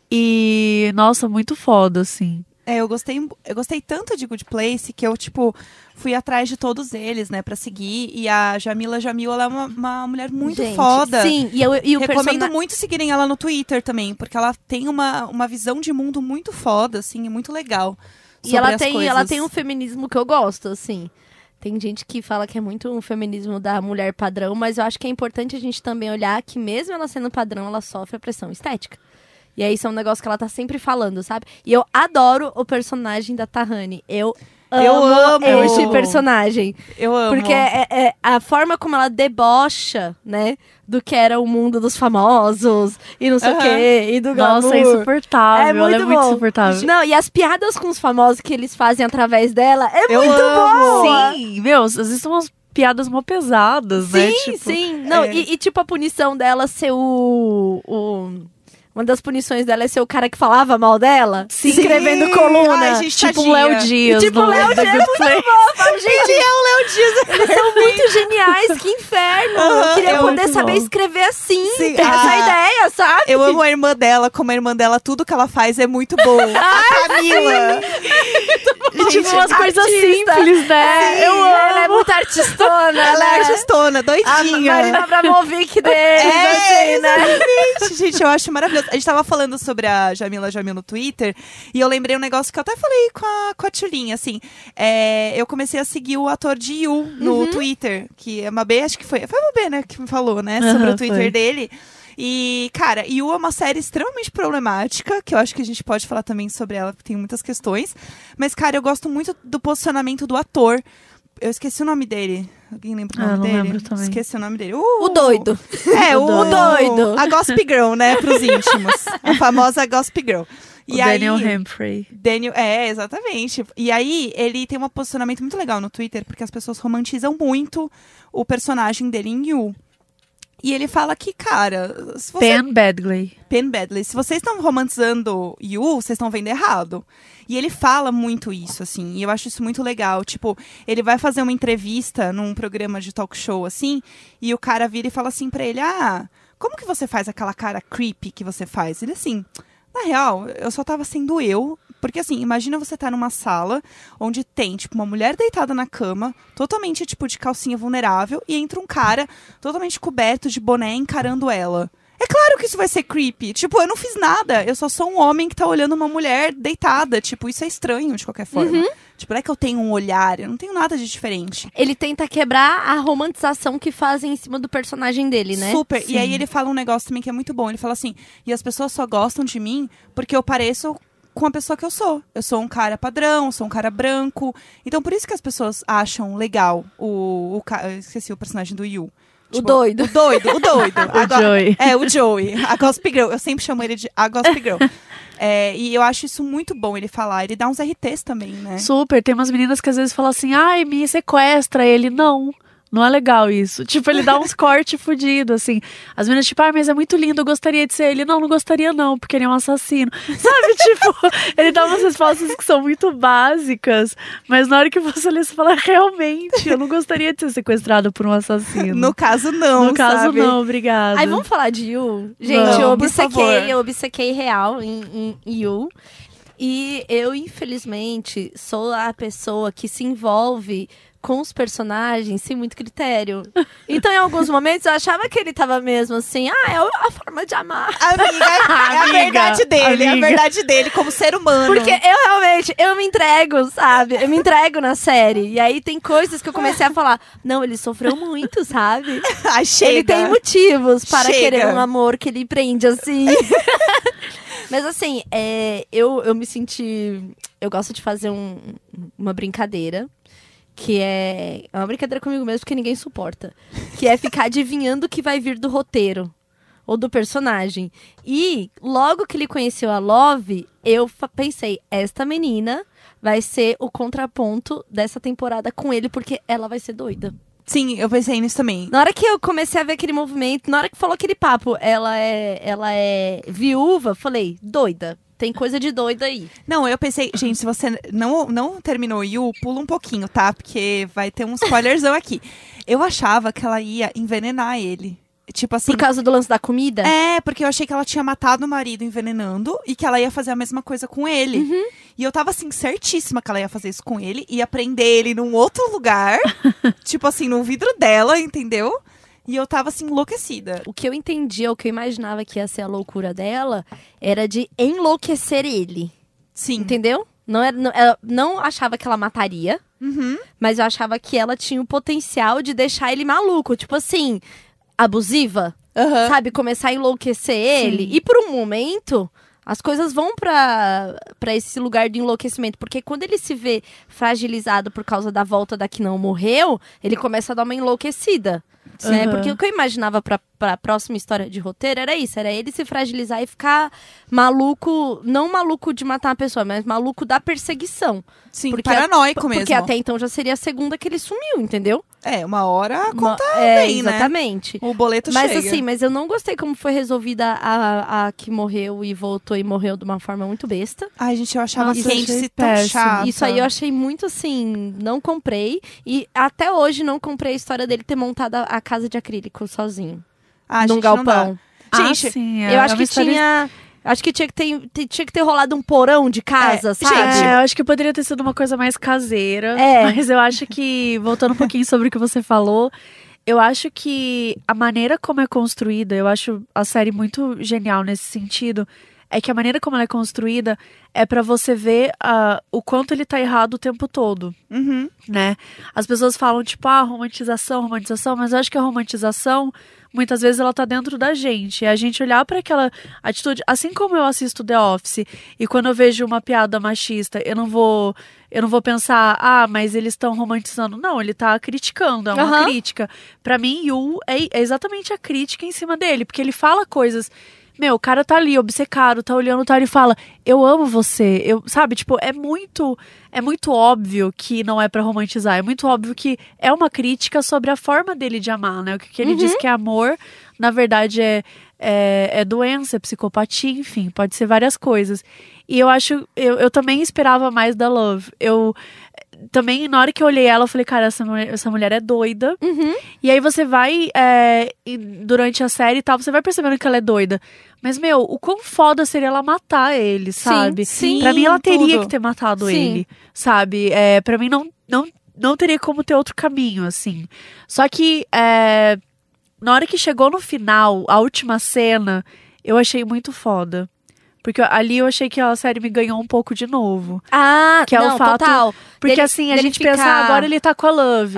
E, nossa, muito foda, assim. É, eu gostei, eu gostei tanto de Good Place que eu, tipo, fui atrás de todos eles, né, pra seguir. E a Jamila Jamil, ela é uma, uma mulher muito Gente, foda. Sim, e, eu, e o Recomendo persona- muito seguirem ela no Twitter também, porque ela tem uma, uma visão de mundo muito foda, assim, e muito legal. E ela tem, coisas. ela tem um feminismo que eu gosto, assim. Tem gente que fala que é muito um feminismo da mulher padrão, mas eu acho que é importante a gente também olhar que mesmo ela sendo padrão, ela sofre a pressão estética. E aí isso é um negócio que ela tá sempre falando, sabe? E eu adoro o personagem da Tahani. Eu amo, Eu amo. este personagem. Eu amo. Porque é, é a forma como ela debocha, né? Do que era o mundo dos famosos e não sei o quê. E do Nossa, é glamour. insuportável. É ela é muito muito insuportável. Não, e as piadas com os famosos que eles fazem através dela é Eu muito amo. boa. Sim, meu, às vezes são umas piadas mó pesadas, né? Sim, Tipo, sim. Não, é. e, e, tipo a punição dela ser o, o- Uma das punições dela é ser o cara que falava mal dela. Sim. escrevendo Ai, coluna. gente, Tipo o. Léo Dias. Tipo o Léo Dias é muito falo, gente, é o Léo Dias. eles são muito geniais, que inferno. eu queria é poder saber bom. escrever assim, Sim, ter essa ah, ideia, sabe? Eu amo a irmã dela, como a irmã dela, tudo que ela faz é muito bom. a Camila. E tipo umas coisas simples, né? Sim, Eu amo. Ela é muito artistona, Ela né? é artistona, A doidinha. Marina Abramovic deles, É, assim, né? Gente, eu acho maravilhoso. A gente tava falando sobre a Jamila Jamil no Twitter e eu lembrei um negócio que eu até falei com a, com a Tchulinha, assim. É, eu comecei a seguir o ator de Yu no Uhum. Twitter, que a Mabê, acho que foi. Foi a Mabê, né, que me falou, né, sobre Aham, o Twitter foi. dele. E, cara, Yu é uma série extremamente problemática, que eu acho que a gente pode falar também sobre ela, porque tem muitas questões. Mas, cara, eu gosto muito do posicionamento do ator. Eu esqueci o nome dele. Alguém lembra o Ah, nome não dele? lembro também. Esqueci o nome dele. O doido. É, o, O doido. A Gossip Girl, né, pros íntimos. A famosa Gossip Girl. O E aí, Daniel Humphrey. Daniel, é, exatamente. E aí, ele tem um posicionamento muito legal no Twitter, porque as pessoas romantizam muito o personagem dele em You. E ele fala que, cara, se você Pen Badgley. Penn Badley, se vocês estão romantizando Yu, vocês estão vendo errado. E ele fala muito isso, assim, e eu acho isso muito legal. Tipo, ele vai fazer uma entrevista num programa de talk show, assim, e o cara vira e fala assim pra ele: Ah, como que você faz aquela cara creepy que você faz? Ele assim. Na real, eu só tava sendo eu. Porque assim, imagina você tá numa sala onde tem, tipo, uma mulher deitada na cama, totalmente, tipo, de calcinha vulnerável, e entra um cara totalmente coberto de boné encarando ela. É claro que isso vai ser creepy. Tipo, eu não fiz nada. Eu só sou um homem que tá olhando uma mulher deitada. Tipo, isso é estranho de qualquer forma. Tipo, não é que eu tenho um olhar, eu não tenho nada de diferente. Ele tenta quebrar a romantização que fazem em cima do personagem dele, né? Super. Sim. E aí ele fala um negócio também que é muito bom. Ele fala assim: e as pessoas só gostam de mim porque eu pareço com a pessoa que eu sou. Eu sou um cara padrão, sou um cara branco. Então por isso que as pessoas acham legal o. o esqueci o personagem do Yu. O doido. O doido, o doido. O Joey. É, o Joey. A Gossip Girl. Eu sempre chamo ele de a Gossip Girl. É, e eu acho isso muito bom ele falar. Ele dá uns RTs também, né? Super. Tem umas meninas que às vezes falam assim, ai, me sequestra. Ele, não. Não é legal isso. Tipo, ele dá uns cortes fudidos, assim. As meninas, tipo, ah, mas é muito lindo, eu gostaria de ser ele. Não, não gostaria não, porque ele é um assassino. Sabe, tipo, ele dá umas respostas que são muito básicas, mas na hora que você lê, você fala, realmente, eu não gostaria de ser sequestrado por um assassino. No caso, não. No caso, sabe? não, obrigada. Aí vamos falar de Yu? Gente, Vamos, eu obcequei, eu obcequei real em, em Yu. E eu, infelizmente, sou a pessoa que se envolve com os personagens sem muito critério. Então, em alguns momentos, eu achava que ele tava mesmo assim, ah, é a forma de amar. Amiga, é a Amiga, verdade dele, é a amiga. verdade dele como ser humano. Porque eu realmente, eu me entrego, sabe? Eu me entrego na série. E aí tem coisas que eu comecei a falar, não, ele sofreu muito, sabe? Ai, chega. Ele tem motivos para Chega. querer um amor que ele prende assim. Mas assim, é, eu, eu me senti. Eu gosto de fazer um- uma brincadeira. Que é. É uma brincadeira comigo mesmo, porque ninguém suporta. Que é ficar adivinhando o que vai vir do roteiro. ou do personagem. E logo que ele conheceu a Love, eu pensei, esta menina vai ser o contraponto dessa temporada com ele, porque ela vai ser doida. Sim, eu pensei nisso também. Na hora que eu comecei a ver aquele movimento, na hora que falou aquele papo, ela é, ela é viúva, falei, doida. Tem coisa de doida aí. Não, eu pensei, gente, se você não, não terminou Yu, pula um pouquinho, tá? Porque vai ter um spoilerzão aqui. Eu achava que ela ia envenenar ele. Tipo assim. Por causa do lance da comida? É, porque eu achei que ela tinha matado o marido envenenando e que ela ia fazer a mesma coisa com ele. Uhum. E eu tava assim, certíssima que ela ia fazer isso com ele, ia prender ele num outro lugar, tipo assim, no vidro dela, entendeu? E eu tava assim, enlouquecida. O que eu entendia, o que eu imaginava que ia ser a loucura dela, era de enlouquecer ele. Sim. Entendeu? Não, era, não, ela não achava que ela mataria, Uhum. mas eu achava que ela tinha o potencial de deixar ele maluco. Tipo assim, abusiva. Aham. Sabe? Começar a enlouquecer ele. E por um momento, as coisas vão pra esse lugar de enlouquecimento. Porque quando ele se vê fragilizado por causa da volta da que não morreu, ele começa a dar uma enlouquecida. Né? Aham. Porque o que eu imaginava pra, pra próxima história de roteiro era isso: era ele se fragilizar e ficar maluco, não maluco de matar uma pessoa, mas maluco da perseguição. Sim, Porque paranoico mesmo. Porque até então já seria a segunda que ele sumiu, entendeu? É, uma hora a conta é, vem, né? exatamente. O boleto Mas chega. assim, mas eu não gostei como foi resolvida a, a que morreu e voltou e morreu de uma forma muito besta. Ai, gente, eu achava Nossa, achei Candice tão chata. Isso aí eu achei muito assim, não comprei. E até hoje não comprei a história dele ter montado a, a casa de acrílico sozinho. ah, num gente, não dá. galpão. Gente, ah, sim, eu é acho uma que história tinha. Acho que tinha que, ter, te- tinha que ter rolado um porão de casa, É, sabe? gente, É, eu acho que poderia ter sido uma coisa mais caseira. É. Mas eu acho que, voltando um pouquinho sobre o que você falou, eu acho que a maneira como é construída, eu acho a série muito genial nesse sentido. É que a maneira como ela é construída é pra você ver ah, o quanto ele tá errado o tempo todo Uhum. né? As pessoas falam, tipo, ah, romantização, romantização, mas eu acho que a romantização, muitas vezes, ela tá dentro da gente. É a gente olhar para aquela atitude, assim como eu assisto The Office, e quando eu vejo uma piada machista, eu não vou. Eu não vou pensar, ah, mas eles estão romantizando. Não, ele tá criticando, é uma Aham. crítica. Pra mim, Yu é, é exatamente a crítica em cima dele, porque ele fala coisas. Meu, o cara tá ali, obcecado, tá olhando, tá, ele fala, eu amo você, eu, sabe, tipo, é muito, é muito óbvio que não é pra romantizar, é muito óbvio que é uma crítica sobre a forma dele de amar, né, o que, que ele diz que é amor, na verdade é, é, é doença, é psicopatia, enfim, pode ser várias coisas, e eu acho, eu, eu também esperava mais da Love, eu, também, na hora que eu olhei ela, eu falei, cara, essa mulher, essa mulher é doida, Uhum. e aí você vai, é, durante a série e tal, você vai percebendo que ela é doida. Mas, meu, o quão foda seria ela matar ele, sabe? sim, pra mim, ela teria tudo. que ter matado Sim. ele, sabe? É, pra mim, não, não, não teria como ter outro caminho, assim. Só que, é, na hora que chegou no final, a última cena, eu achei muito foda. Porque ali eu achei que a série me ganhou um pouco de novo. Ah, Que é o não, fato- total. Porque Dele- assim, a gente pensa, ficar- ah, agora ele tá com a Love.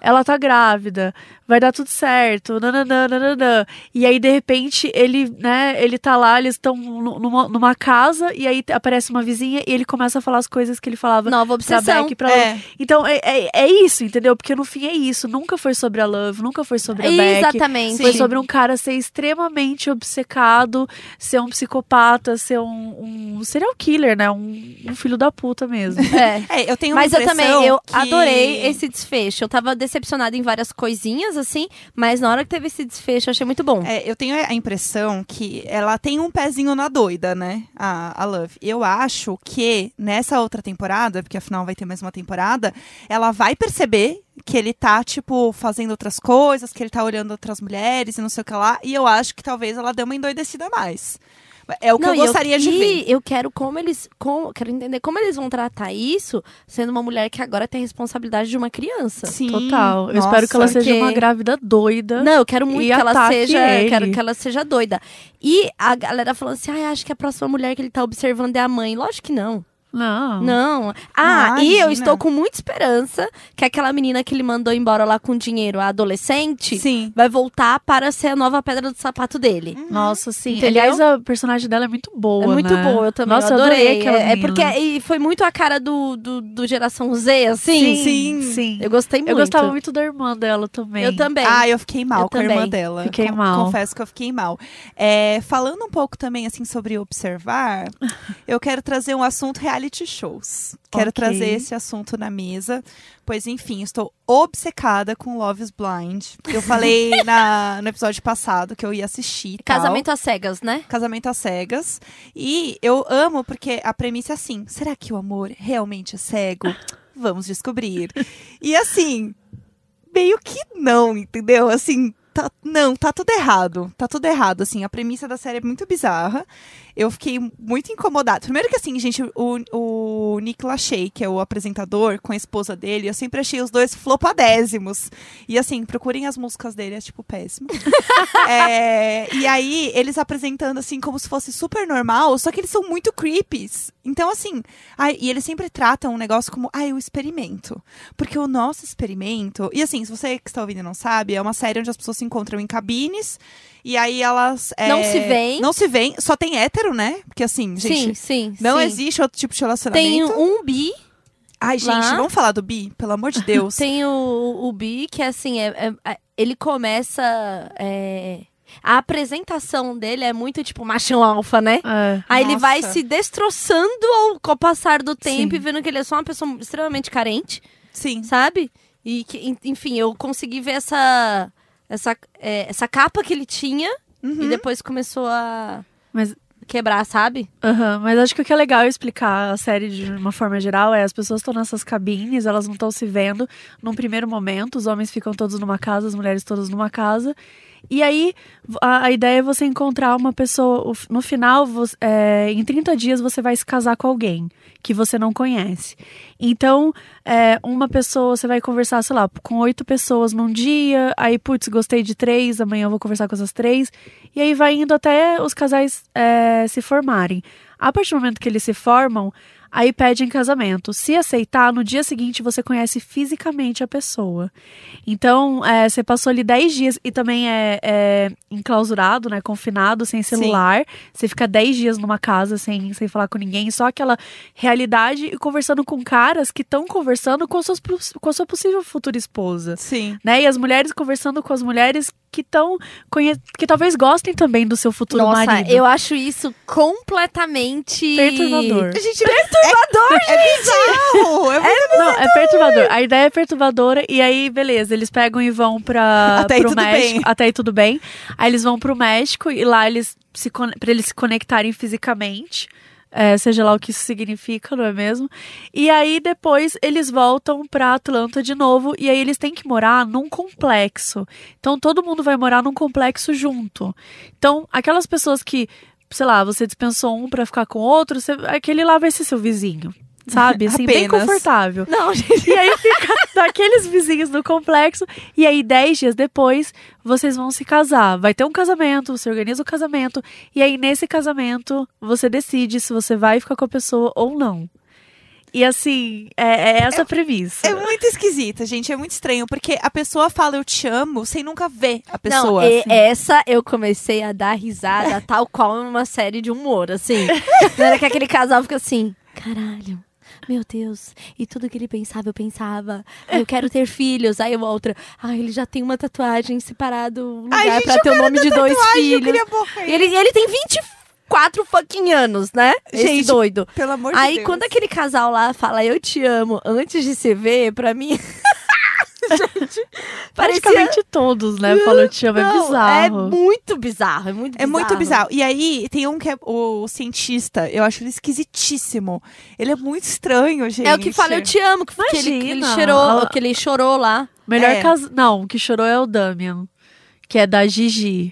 Ela tá grávida, vai dar tudo certo, nananã, nananã. E aí, de repente, ele, né, ele tá lá, eles estão numa, numa casa, e aí aparece uma vizinha e ele começa a falar as coisas que ele falava Nova pra obsessão. Beck e pra É. Então, é, é, é isso, entendeu? Porque no fim é isso. Nunca foi sobre a Love, nunca foi sobre a Beck. Exatamente. Foi sobre um cara ser extremamente obcecado, ser um psicopata, ser um, um serial killer, né? Um, um filho da puta mesmo. É. É, eu tenho uma Mas eu também, eu que- adorei esse desfecho. Eu tava decepcionada em várias coisinhas, assim, mas na hora que teve esse desfecho, eu achei muito bom. É, eu tenho a impressão que ela tem um pezinho na doida, né? A, a Love. Eu acho que nessa outra temporada, porque afinal vai ter mais uma temporada, ela vai perceber que ele tá, tipo, fazendo outras coisas, que ele tá olhando outras mulheres e não sei o que lá. E eu acho que talvez ela dê uma endoidecida mais. É o que Não, eu gostaria de e ver. eu quero como eles. com- quero entender como eles vão tratar isso, sendo uma mulher que agora tem a responsabilidade de uma criança. Sim, Total. Eu nossa. espero que ela seja porque- uma grávida doida. Não, eu quero muito que ela seja. ele. Quero que ela seja doida. E a galera falando assim: ah, acho que a próxima mulher que ele tá observando é a mãe. Lógico que não. Não. Não. Ah, Não, e eu estou com muita esperança que aquela menina que ele mandou embora lá com dinheiro, a adolescente, Sim. vai voltar para ser a nova pedra do sapato dele. Nossa, sim. Entendeu? Aliás, a personagem dela é muito boa. É muito né? boa, eu também Nossa, eu adorei. aquela é, é porque e foi muito a cara do, do, do geração Z, assim. Sim. sim. Eu gostei muito. Eu gostava muito da irmã dela também. Eu também. Ah, eu fiquei mal Eu com a irmã também. dela. Fiquei Com- mal. Confesso que eu fiquei mal. É, falando um pouco também assim sobre observar, eu quero trazer um assunto reality shows. Quero Ok. trazer esse assunto na mesa, pois enfim, estou obcecada com Love is Blind. Eu falei na, no episódio passado que eu ia assistir. Casamento às cegas, né? Casamento às cegas. E eu amo porque a premissa é assim: será que o amor realmente é cego? Vamos descobrir. e assim, meio que não, entendeu? Assim, tá, não, tá tudo errado. Tá tudo errado, assim. A premissa da série é muito bizarra. Eu fiquei muito incomodada. Primeiro que assim, gente, o, o Nick Lachey, que é o apresentador, com a esposa dele, eu sempre achei os dois flopadésimos. E assim, procurem as músicas dele, é tipo péssimo. É, e aí, eles apresentando assim como se fosse super normal, só que eles são muito creepies. Então, assim, ai, e eles sempre tratam um negócio como, ai, o experimento. Porque o nosso experimento. E assim, se você que está ouvindo não sabe, é uma série onde as pessoas se encontram em cabines. E aí elas. é, Não se veem. Não se veem. Só tem hétero, né? Porque assim, gente. sim, sim. Não sim. existe outro tipo de relacionamento. Tem um bi, Ai, gente, lá. vamos falar do bi? Pelo amor de Deus. tem o, o bi, que assim, é, é- é- ele começa. é, a apresentação dele é muito tipo machão alfa, né? É. Aí ele vai Nossa. se destroçando ao, com o passar do tempo Sim. e vendo que ele é só uma pessoa extremamente carente, Sim. sabe? E que, en- enfim, eu consegui ver essa, essa, é, essa capa que ele tinha e Uhum. depois começou a Mas quebrar, sabe? Aham, mas acho que o que é legal explicar a série de uma forma geral é as pessoas estão nessas cabines, elas não estão se vendo num primeiro momento, os homens ficam todos numa casa, as mulheres todas numa casa. E aí, a, a ideia é você encontrar uma pessoa. No final, você- é, em 30 dias, você vai se casar com alguém que você não conhece. Então, é, uma pessoa, você vai conversar, sei lá, com oito pessoas num dia. Aí, putz, gostei de três, amanhã eu vou conversar com essas três. E aí vai indo até os casais é, se formarem. A partir do momento que eles se formam, aí pedem casamento. Se aceitar, no dia seguinte você conhece fisicamente a pessoa. Então, é, você passou ali 10 dias e também é, é enclausurado, né? Confinado, sem celular. Você fica 10 dias numa casa sem, sem falar com ninguém, só aquela realidade e conversando com caras que estão conversando com, suas, com a sua possível futura esposa. Sim. Né? E as mulheres conversando com as mulheres que estão que talvez gostem também do seu futuro Nossa, marido. eu acho isso completamente Perturbador. Gente, perturbador, é, é bizarro. É muito Não, é perturbador. A ideia é perturbadora e aí, beleza, eles pegam e vão pra, Até pro tudo México. bem. Até aí tudo bem. Aí eles vão pro México e lá eles se pra eles se conectarem fisicamente. é, seja lá o que isso significa, não é mesmo? E aí depois eles voltam pra Atlanta de novo e aí eles têm que morar num complexo. Então todo mundo vai morar num complexo junto. Então aquelas pessoas que, sei lá, você dispensou um pra ficar com outro, você- aquele lá vai ser seu vizinho. Sabe? Assim, bem Apenas. confortável. Não, gente. E aí fica daqueles vizinhos do complexo. E aí, dez dias depois, vocês vão se casar. Vai ter um casamento, você organiza o casamento. E aí, nesse casamento, você decide se você vai ficar com a pessoa ou não. E assim, é, é essa a premissa. É muito esquisita, gente. É muito estranho, porque a pessoa fala eu te amo sem nunca ver a Não, pessoa. e- essa eu comecei a dar risada tal qual uma série de humor, assim. Na hora que aquele casal fica assim, caralho. Meu Deus, e tudo que ele pensava, eu pensava. Eu quero ter filhos. Aí o outro, ai, ele já tem uma tatuagem separado, um lugar Ai, gente, pra ter o nome de dois filhos. queria morrer. Ele, ele tem 24 fucking anos, né? Esse Gente, doido. Pelo amor de Aí Deus. quando aquele casal lá fala eu te amo antes de se ver, pra mim. Gente, parecia. Praticamente todos, né? Falou te amo, é bizarro. É muito bizarro, é muito É bizarro. muito bizarro. E aí, tem um que é o cientista. Eu acho ele esquisitíssimo. Ele é muito estranho, gente. É o que fala eu te amo, que, que ele, que ele Ela- que ele chorou lá. Melhor É. caso. Não, o que chorou é o Damian, que é da Gigi.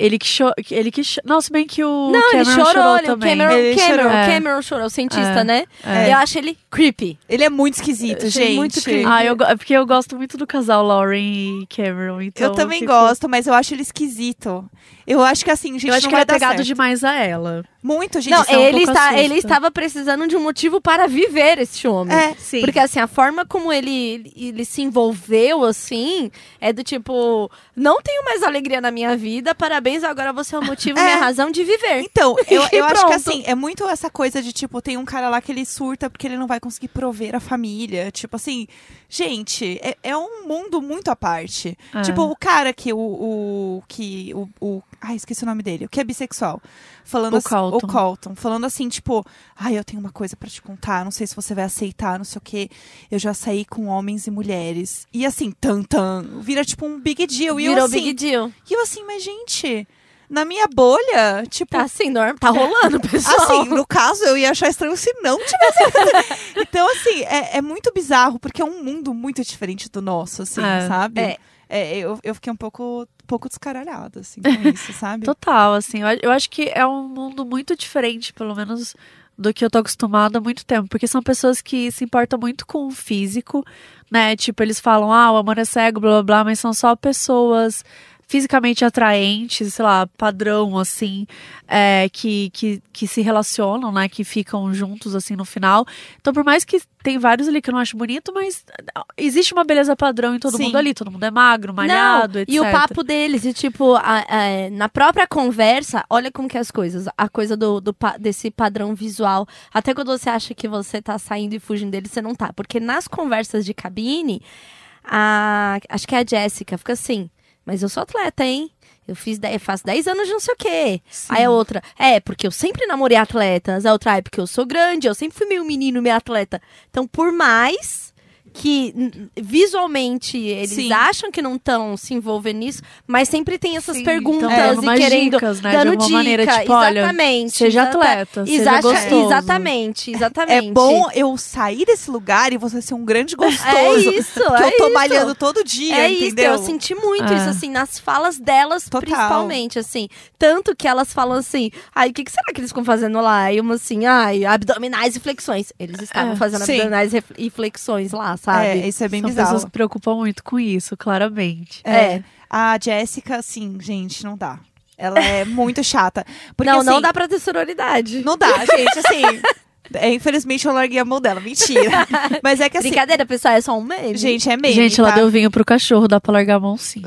Ele que chorou. Ele que cho- Não, se bem que o Não, ele Cameron chorou, ele, o também. Cameron, Ele Cameron, chorou. É. Cameron chorou, o cientista, É. né? É. Eu acho ele creepy. Ele é muito esquisito, Achei gente. muito creepy. Ah, eu, go- é porque eu gosto muito do casal Lauren e Cameron. Então eu também fico- gosto, mas eu acho ele esquisito. Eu acho que assim, gente, Eu acho não que ele vai é pegado certo. demais a ela. Muito, gente. Não, é um ele, está, ele estava precisando de um motivo para viver este homem. É, Sim. Porque assim, a forma como ele, ele se envolveu, assim, é do tipo, não tenho mais alegria na minha vida, parabéns, agora você é o motivo, É. minha razão de viver. Então, eu, eu acho que assim, é muito essa coisa de, tipo, tem um cara lá que ele surta porque ele não vai conseguir prover a família. Tipo assim, gente, é, é um mundo muito à parte. É. Tipo, o cara que o. o que o, o. Ai, esqueci o nome dele. O que é bissexual. Falando O assim, Colton. O Colton. Falando assim, tipo, ai, eu tenho uma coisa pra te contar. Não sei se você vai aceitar, não sei o quê. Eu já saí com homens e mulheres. E assim, tan tan. Vira tipo um big deal. E eu Virou assim. big deal. E eu assim, mas gente. Na minha bolha, tipo, Tá assim, norm, tá rolando, pessoal. Assim, no caso, eu ia achar estranho se não tivesse. então, assim, é, é muito bizarro, porque é um mundo muito diferente do nosso, assim, É. sabe? É. É, eu, eu fiquei um pouco, pouco descaralhada, assim, com isso, sabe? Total, assim, eu, eu acho que é um mundo muito diferente, pelo menos do que eu tô acostumada há muito tempo, porque são pessoas que se importam muito com o físico, né? Tipo, eles falam, ah, o amor é cego, blá blá blá, mas são só pessoas fisicamente atraentes, sei lá, padrão, assim, é, que, que, que se relacionam, né? Que ficam juntos, assim, no final. Então, por mais que tem vários ali que eu não acho bonito, mas existe uma beleza padrão em todo Sim. mundo ali. Todo mundo é magro, malhado, Não, etc. E o papo deles, e tipo, a- a- na própria conversa, olha como que é as coisas. A coisa do, do desse padrão visual. Até quando você acha que você tá saindo e fugindo dele, você não tá. Porque nas conversas de cabine, a, acho que é a Jéssica fica assim, mas eu sou atleta, hein? Eu fiz dez- faço 10 anos de não sei o quê. Aí a outra, é, porque eu sempre namorei atletas. A outra, é porque eu sou grande, eu sempre fui meio menino, meio atleta. Então, por mais que visualmente eles Sim. acham que não estão se envolvendo nisso, mas sempre tem essas Sim, perguntas então, dando e querendo dicas, né, de dando alguma dica, maneira, tipo, olha, exatamente, seja exata- atleta, seja gostoso. Exatamente, exatamente. É bom eu sair desse lugar e você ser um grande gostoso. É isso, Porque é eu tô isso. malhando todo dia, É isso, entendeu? eu senti muito É. isso, assim, nas falas delas, Total. principalmente, assim. Tanto que elas falam assim, ai, o que, que será que eles ficam fazendo lá? E uma assim, ai, abdominais e flexões. Eles estavam É, fazendo sim. abdominais e flexões lá, sabe? É, isso é bem São bizarro. pessoas que se preocupam muito com isso, claramente. É. A Jéssica, assim, gente, não dá. Ela é muito chata. Porque, não, não assim, dá pra ter sororidade. Não dá, gente, assim. é, infelizmente eu larguei a mão dela, mentira. Mas é que assim. Brincadeira, pessoal, é só um meme. Gente, é meme. Gente, ela tá? deu vinho pro cachorro, dá pra largar a mão sim.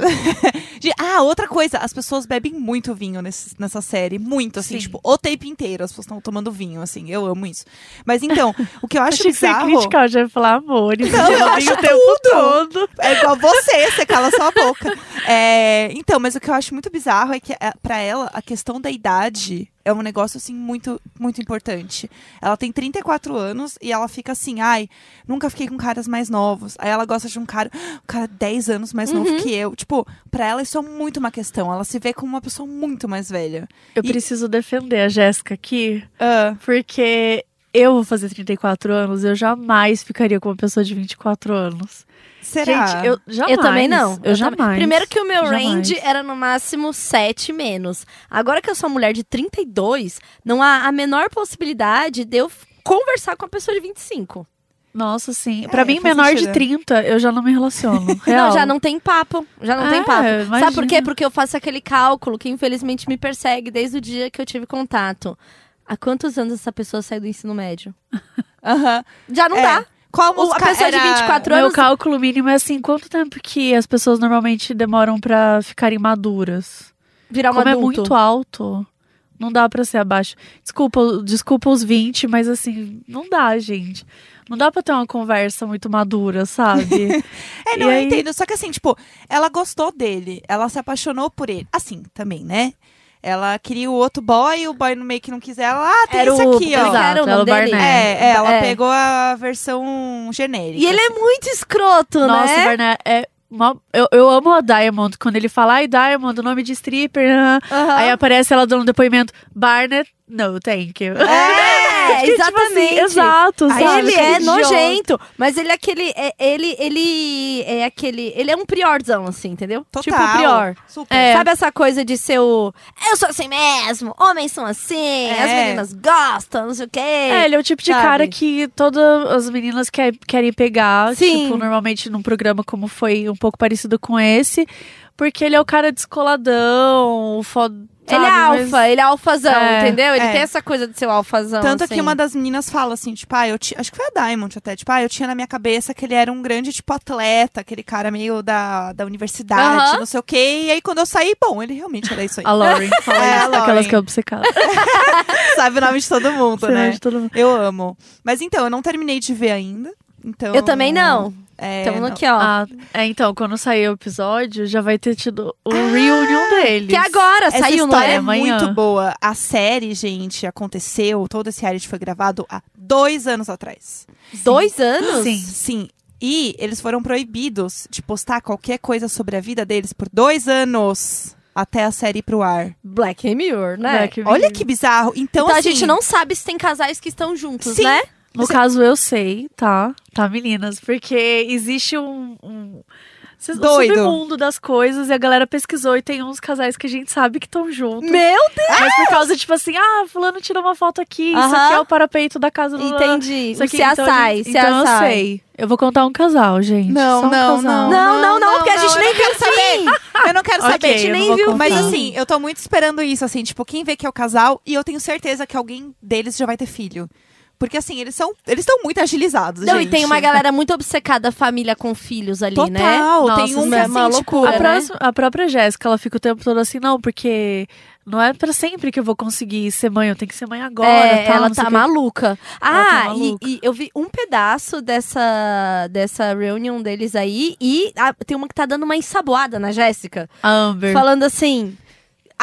De- Ah, outra coisa, as pessoas bebem muito vinho nesse- nessa série. Muito, assim, Sim. tipo, o tempo inteiro as pessoas estão tomando vinho, assim. Eu amo isso. Mas então, o que eu acho Achei que bizarro. criticar, eu já ia falar amor. e Não, eu vinho acho o tempo tudo. todo. É igual você, você cala sua boca. É, então, mas o que eu acho muito bizarro é que, é, pra ela, a questão da idade é um negócio, assim, muito, muito importante. Ela tem 34 anos e ela fica assim, ai, nunca fiquei com caras mais novos. Aí ela gosta de um cara, um cara 10 anos mais novo que eu. Tipo, pra ela isso é muito uma questão. Ela se vê como uma pessoa muito mais velha. Eu E- preciso defender a Jéssica aqui, Ah, porque eu vou fazer 34 anos, eu jamais ficaria com uma pessoa de 24 anos. Será? Gente, eu jamais. Eu também não. Eu, também. jamais. Primeiro que o meu Jamais. range era no máximo 7 menos. Agora que eu sou mulher de 32, não há a menor possibilidade de eu conversar com a pessoa de 25. Nossa, sim. É, Pra mim, menor sentido. de 30, eu já não me relaciono. Real. Não, já não tem papo. Já não É, tem papo. imagina. Sabe por quê? Porque eu faço aquele cálculo que infelizmente me persegue desde o dia que eu tive contato. Há quantos anos essa pessoa saiu do ensino médio? Aham. Já não É. dá. Qual O- a música pessoa de era... 24 Meu anos- cálculo mínimo é assim, quanto tempo que as pessoas normalmente demoram pra ficarem maduras? Virar um Como é adulto. muito alto, não dá pra ser abaixo. Desculpa, desculpa os 20, mas assim, não dá, gente. Não dá pra ter uma conversa muito madura, sabe? É, não, E eu aí- entendo. Só que assim, tipo, ela gostou dele. Ela se apaixonou por ele. Assim, também, né? Ela queria o outro boy, o boy no meio que não quiser. Ela, ah, tem Era esse o- aqui, é ó. que era o Exato, nome ela dele? Barnett. É, é, ela É. pegou a versão genérica. E ele é assim. muito escroto, Nossa, né? Barnett, é mó- eu, eu amo a Diamond. Quando ele fala, ai, Diamond, o nome de stripper. ah." Aham. Aí aparece ela dando um depoimento, Barnett, no, thank you. É, Tipo exatamente. assim, exato, sabe? ele é idiota. nojento, mas ele é aquele. é- ele, ele é aquele. Ele é um priorzão, assim, entendeu? Total. Tipo prior. Super. É. Sabe essa coisa de ser o. Eu sou assim mesmo, homens são assim, as É. meninas gostam, não sei o quê. É, ele é o tipo de Sabe? cara que todas as meninas quer, querem pegar, Sim. tipo, normalmente num programa como foi um pouco parecido com esse, porque ele é o cara descoladão, o fod- Ele é Sabe, mas- alfa, ele é alfazão, É, entendeu? Ele é. tem essa coisa de ser o alfazão. Tanto assim. que uma das meninas fala assim, tipo, ah, eu ti- acho que foi a Diamond até, tipo, ah, eu tinha na minha cabeça que ele era um grande, tipo, atleta, aquele cara meio da, da universidade, Aham. não sei o quê. E aí, quando eu saí, bom, ele realmente era isso aí. A Lauren É, a Lauren. daquelas que é obcecada. Sabe o nome de todo mundo, Você né? de todo mundo. Eu amo. Mas então, eu não terminei de ver ainda. Então, Eu também não. É, aqui, ó. Ah, é, então, quando sair o episódio, já vai ter tido o reunion deles. que agora Essa saiu, não história é? é Amanhã. muito boa. A série, gente, aconteceu, todo esse reality foi gravado há dois anos atrás. Dois anos? Sim. Sim. E eles foram proibidos de postar qualquer coisa sobre a vida deles por dois anos até a série ir pro ar. Black Mirror, né? Black Mirror. Olha que bizarro. Então, Então, a assim, gente não sabe se tem casais que estão juntos, Sim. né? No caso, eu sei, tá? Tá, meninas? Porque existe um. um... Um Doido. submundo das coisas e a galera pesquisou e tem uns casais que a gente sabe que estão juntos. Meu Deus! Mas por causa, tipo assim, ah, fulano tirou uma foto aqui, isso Aham. aqui é o parapeito da casa do Entendi. Isso O aqui, CSI, então, a gente- CSI. então eu sei. Eu vou contar um casal, gente. Não, Só um não, casal. não. Não, não, não, porque a gente eu nem não viu o fim. saber. Eu não quero saber. eu não nem viu o contar. Mas assim, eu tô muito esperando isso, assim, tipo, quem vê que é o casal, e eu tenho certeza que alguém deles já vai ter filho. Porque assim, eles são. Eles estão muito agilizados, Não, gente. e tem uma galera muito obcecada, família com filhos ali, Total, né? tem Nossa, um que é assim, uma tipo, loucura, A, né? próxima- a própria Jéssica, ela fica o tempo todo assim, não, porque não é pra sempre que eu vou conseguir ser mãe, eu tenho que ser mãe agora. É, tal, ela tá o quê. maluca. Ela tá Ah, e- maluca. E, eu vi um pedaço dessa, dessa reunião deles aí. E ah, tem uma que tá dando uma ensaboada na Jéssica. Amber. Falando assim.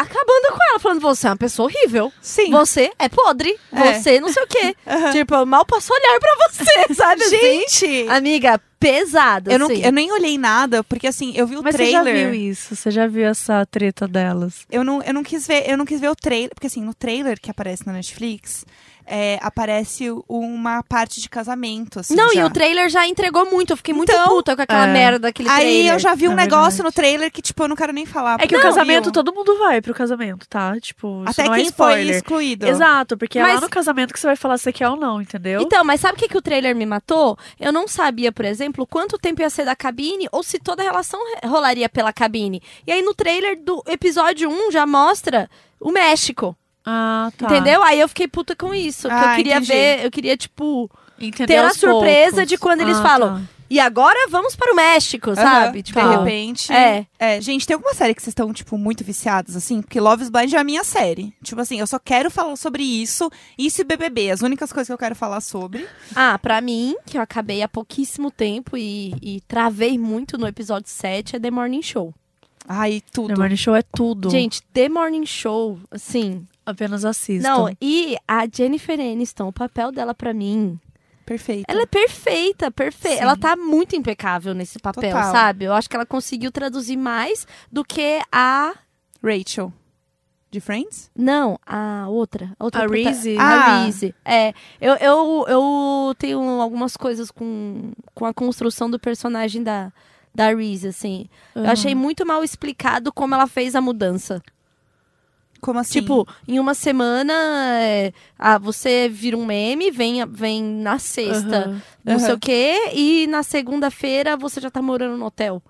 Acabando com ela, falando: você é uma pessoa horrível. Sim. Você é podre. É. Você não sei o quê. Tipo, eu mal posso olhar pra você, sabe? assim? Gente! Amiga, pesado. Eu, não, assim. eu nem olhei nada, porque assim, eu vi o Mas você já trailer. viu isso? Você já viu essa treta delas? Eu não, eu não quis ver, eu não quis ver o trailer, porque assim, no trailer que aparece na Netflix, é, aparece uma parte de casamento, assim, Não, já. e o trailer já entregou muito. Eu fiquei muito Então, puta com aquela é. merda daquele Aí trailer. eu já vi um É negócio verdade. no trailer que, tipo, eu não quero nem falar. É que Não, o casamento, viu? todo mundo vai pro casamento, tá? Tipo, isso Até é quem foi excluído. Exato, porque é Mas- lá no casamento que você vai falar se você quer ou não, entendeu? Então, mas sabe o que, que o trailer me matou? Eu não sabia, por exemplo, quanto tempo ia ser da cabine ou se toda a relação re- rolaria pela cabine. E aí no trailer do episódio 1 já mostra o México. Ah, tá. Entendeu? Aí eu fiquei puta com isso. que Ah, eu queria entendi. ver, eu queria, tipo, Entender ter a surpresa poucos. de quando eles Ah, falam. tá. E agora vamos para o México, sabe? Aham, Tipo, de repente. É. Gente, tem alguma série que vocês estão, tipo, muito viciados, assim? Porque Love is Blind é a minha série. Tipo assim, eu só quero falar sobre isso. Isso e BBB, as únicas coisas que eu quero falar sobre. Ah, pra mim, que eu acabei há pouquíssimo tempo e, e travei muito no episódio 7, é The Morning Show. Ai, tudo. The Morning Show é tudo. Gente, The Morning Show, assim. Apenas assistam. Não, e a Jennifer Aniston, o papel dela pra mim, Perfeito. ela é perfeita, perfeita. Ela tá muito impecável nesse papel, Total. sabe? Eu acho que ela conseguiu traduzir mais do que a Rachel. De Friends? Não, a outra. A, outra A Reese? Ah. A Reese. É, eu, eu, eu tenho algumas coisas com, com a construção do personagem da, da Reese, assim. Eu Uhum. achei muito mal explicado como ela fez a mudança. Como assim? Tipo, em uma semana, é, ah, você vira um meme, vem, vem na sexta, Uhum. não sei Uhum. o quê, e na segunda-feira você já tá morando no hotel.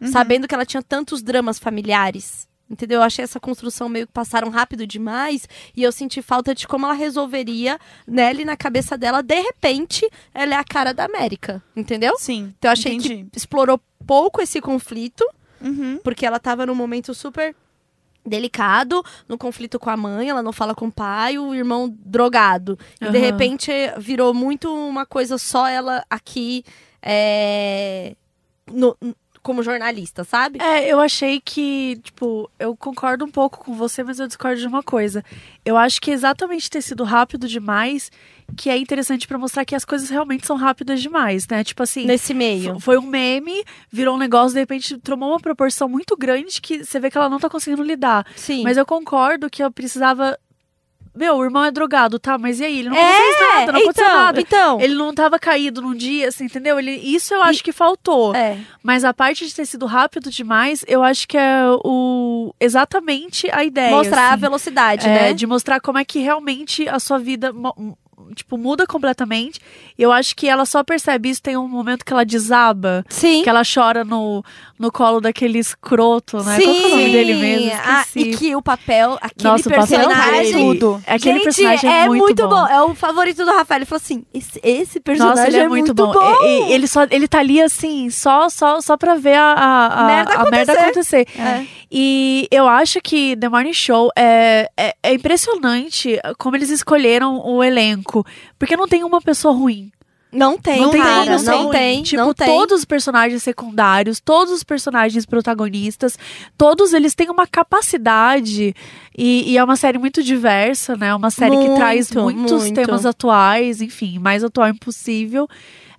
Uhum. Sabendo que ela tinha tantos dramas familiares. Entendeu? Eu achei essa construção meio que passaram rápido demais e eu senti falta de como ela resolveria, né, ali na cabeça dela, de repente, ela é a cara da América, entendeu? Sim. Então eu achei entendi. que explorou pouco esse conflito, Uhum. porque ela tava num momento super delicado, no conflito com a mãe, ela não fala com o pai, o irmão drogado. E de repente virou muito uma coisa só ela aqui é, no- como jornalista, sabe? É, eu achei que, tipo, eu concordo um pouco com você, mas eu discordo de uma coisa. Eu acho que exatamente ter sido rápido demais que é interessante pra mostrar que as coisas realmente são rápidas demais, né? Tipo assim, Nesse meio. Foi um meme, virou um negócio, de repente tomou uma proporção muito grande que você vê que ela não tá conseguindo lidar. Sim. Mas eu concordo que eu precisava. Meu, o irmão é drogado, tá? Mas e aí? Ele não É, fez nada, não aconteceu então, nada. Então, Ele não tava caído num dia, assim, entendeu? Ele, isso eu acho que faltou. é. Mas a parte de ter sido rápido demais, eu acho que é o exatamente a ideia. mostrar a assim. velocidade, É, né? de mostrar como é que realmente a sua vida tipo, muda completamente. E eu acho que ela só percebe isso, tem um momento que ela desaba. Sim. Que ela chora no, no colo daquele escroto, né? Qual que é o nome dele mesmo? Ah, e que o papel, aquele Nossa, o personagem. dele. Tudo. Aquele Gente, personagem é, é muito, bom. É o favorito do Rafael. Ele falou assim: esse, esse personagem Nossa, ele é, muito, bom. E- e- ele só ele tá ali assim, só só só para ver a, a, a- Merda a merda acontecer. É. E eu acho que The Morning Show é, é, é impressionante como eles escolheram o elenco. Porque não tem uma pessoa ruim. Não tem, Não tem cara, não tem, Tipo, não tem. todos os personagens secundários, todos os personagens protagonistas, todos eles têm uma capacidade. E, e é uma série muito diversa, né? Uma série que Muito, traz muitos muito. temas atuais, enfim, mais atual impossível.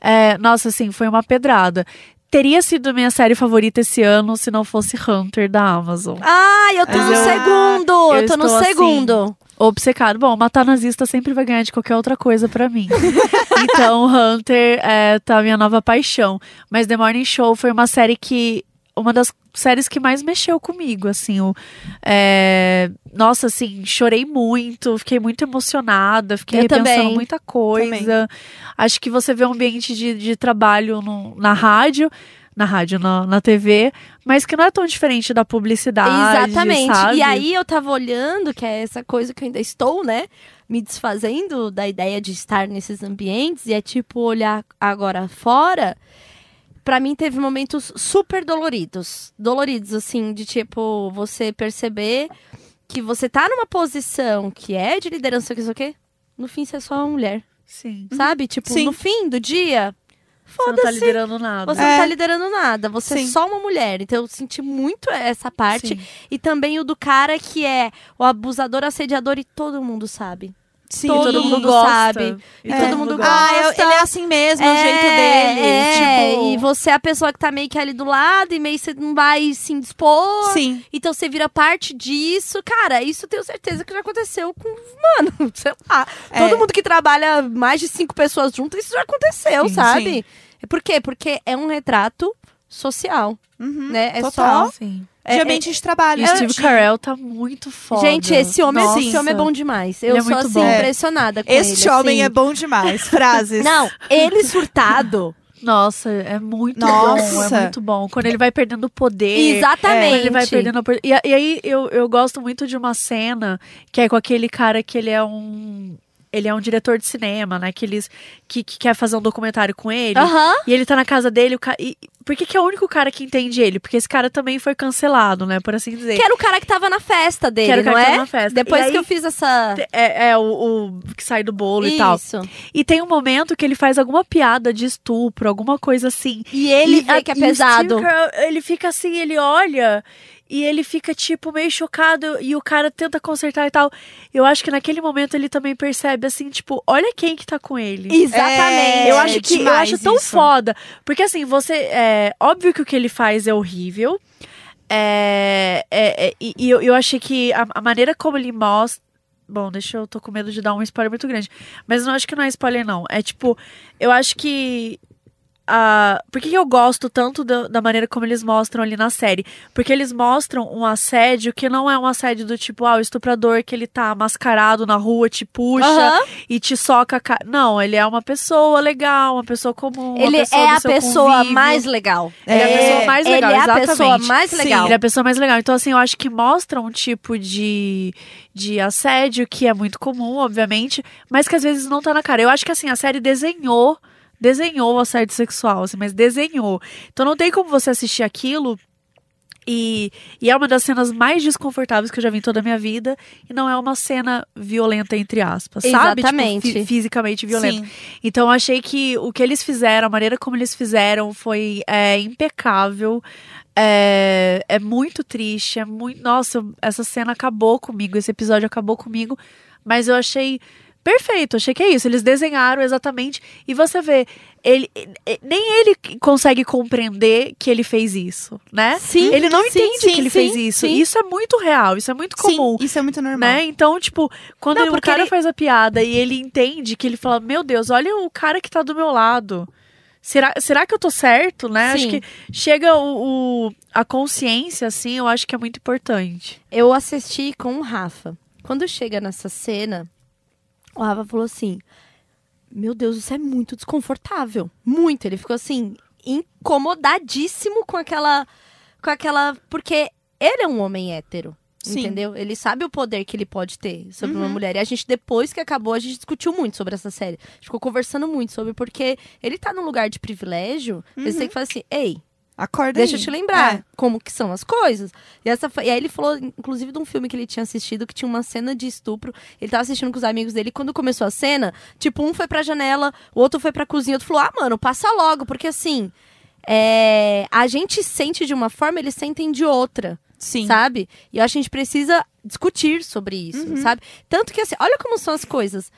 É, nossa, assim, foi uma pedrada. Teria sido minha série favorita esse ano se não fosse Hunter da Amazon. Ai, eu tô Mas no eu- segundo! Eu, eu tô no assim, segundo. Obcecado. Bom, matar nazista sempre vai ganhar de qualquer outra coisa pra mim. então, Hunter é, tá a minha nova paixão. Mas The Morning Show foi uma série que. Uma das séries que mais mexeu comigo, assim. O, é, nossa, assim, chorei muito, fiquei muito emocionada, fiquei Eu repensando também. muita coisa. Acho que você vê um ambiente de, de trabalho no- na rádio. Na rádio, na, na TV, mas que não é tão diferente da publicidade. Exatamente. sabe? E aí eu tava olhando, que é essa coisa que eu ainda estou, né? Me desfazendo da ideia de estar nesses ambientes. E é tipo olhar agora fora. Pra mim teve momentos super doloridos. Doloridos, assim, de tipo, você perceber que você tá numa posição que é de liderança, que isso o quê? No fim, você é só uma mulher. Sim. Sabe? Tipo, Sim. no fim do dia, Você não tá foda-se. liderando nada. Você É. não tá liderando nada, você é Sim. só uma mulher. Então eu senti muito essa parte. Sim. E também o do cara que é o abusador, assediador e todo mundo sabe. Sim, Todo todo mundo sabe. E É. todo mundo gosta. Ah, ele é assim mesmo, é o jeito dele. É, tipo... e você é a pessoa que tá meio que ali do lado e meio que você não vai se indispor. Sim. Então você vira parte disso. Cara, isso eu tenho certeza que já aconteceu com. Mano, sei lá. É. Todo mundo que trabalha mais de cinco pessoas juntas, isso já aconteceu, Sim, sabe? sim. Por quê? Porque é um retrato social, Uhum. né? É Total. só. Sim. De é- ambiente de trabalho. E o Steve de- Carell tá muito foda. Gente, esse homem, Nossa. esse homem é bom demais. Eu Ele é sou muito assim, bom. impressionada com ele. Este homem assim. é bom demais. Frases. Não, ele surtado. Nossa, é muito Nossa. bom, é muito bom. Quando ele vai perdendo o poder. Exatamente. Ele vai perdendo opor- e, e aí eu, eu gosto muito de uma cena que é com aquele cara que ele é um. Ele é um diretor de cinema, né? Que, eles, que, que quer fazer um documentário com ele. Aham. E ele tá na casa dele. O ca... e, por que, que é o único cara que entende ele? Porque esse cara também foi cancelado, né? Por assim dizer. Que era o cara que tava na festa dele, Que era o cara não que é? tava na festa. Depois E aí- que eu fiz essa. É, é o, o que sai do bolo e tal. Isso. E tem um momento que ele faz alguma piada de estupro, alguma coisa assim. E ele E vê a- que é e o Steve pesado. Carell, ele fica assim, ele olha e ele fica, tipo, meio chocado e o cara tenta consertar e tal. Eu acho que naquele momento ele também percebe, assim, tipo, olha quem que tá com ele. Exatamente. eu acho que eu acho tão isso. foda. Porque assim, você. É, óbvio que o que ele faz é horrível. É, é, é, e e eu, eu achei que a, a maneira como ele mostra. Bom, deixa eu. tô com medo de dar um spoiler muito grande. Mas eu não acho que não é spoiler, não. É tipo, eu acho que. A por que eu gosto tanto da, da maneira como eles mostram ali na série? Porque eles mostram um assédio que não é um assédio do tipo, ah, o estuprador que ele tá mascarado na rua, te puxa e te soca a cara. Não, ele é uma pessoa legal, uma pessoa comum. uma Ele pessoa é a pessoa convívio. mais legal. Ele é a pessoa mais legal, Ele é a exatamente. pessoa mais Sim. legal. Ele é a pessoa mais legal. Então, assim, eu acho que mostra um tipo de, de assédio que é muito comum, obviamente, mas que às vezes não tá na cara. Eu acho que, assim, a série desenhou, desenhou o assédio sexual, assim, mas desenhou. Então não tem como você assistir aquilo e, e é uma das cenas mais desconfortáveis que eu já vi em toda a minha vida. E não é uma cena violenta, entre aspas, sabe? Exatamente. Tipo, fi- fisicamente violenta. Sim. Então eu achei que o que eles fizeram, a maneira como eles fizeram foi é, impecável. É, é muito triste, é muito. Nossa, essa cena acabou comigo, esse episódio acabou comigo, mas eu achei perfeito, achei que é isso. Eles desenharam exatamente. E você vê, ele, nem ele consegue compreender que ele fez isso, né? Sim, Ele não sim, entende sim, que ele sim, fez isso. sim. Isso é muito real, isso é muito comum. Sim, isso é muito normal. Né? Então, tipo, quando Não, o porque cara ele- faz a piada e ele entende que ele fala, meu Deus, olha o cara que tá do meu lado. Será, será que eu tô certo, né? Acho Sim. que chega o, o- a consciência, assim, eu acho que é muito importante. Eu assisti com o Rafa. Quando chega nessa cena, o Rafa falou assim: meu Deus, isso é muito desconfortável. Muito. Ele ficou assim, incomodadíssimo com aquela. Com aquela. Porque ele é um homem hétero. Sim. Entendeu? Ele sabe o poder que ele pode ter sobre uma Uhum. mulher. E a gente, depois que acabou, a gente discutiu muito sobre essa série. A gente ficou conversando muito sobre, porque ele tá num lugar de privilégio. Ele tem que falar assim, ei, Acorda Deixa aí. eu te lembrar É. como que são as coisas. E, essa, foi- e aí ele falou, inclusive, de um filme que ele tinha assistido que tinha uma cena de estupro. Ele tava assistindo com os amigos dele. E quando começou a cena, tipo, um foi pra janela, o outro foi pra cozinha, o outro falou: Ah, mano, passa logo, porque assim. é, a gente sente de uma forma, eles sentem de outra, Sim. sabe? E eu acho que a gente precisa discutir sobre isso, Uhum. sabe? Tanto que assim, olha como são as coisas.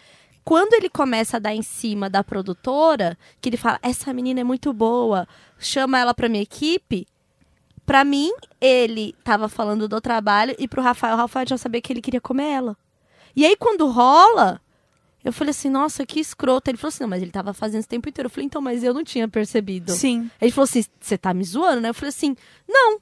Quando ele começa a dar em cima da produtora, que ele fala, essa menina é muito boa, chama ela pra minha equipe. Pra mim, ele tava falando do trabalho e pro Rafael, o Rafael já sabia que ele queria comer ela. E aí, quando rola, eu falei assim, nossa, que escroto. Ele falou assim, não, mas ele tava fazendo esse tempo inteiro. Eu falei, então, mas eu não tinha percebido. Sim. Ele falou assim, você tá me zoando, né? Eu falei assim, não.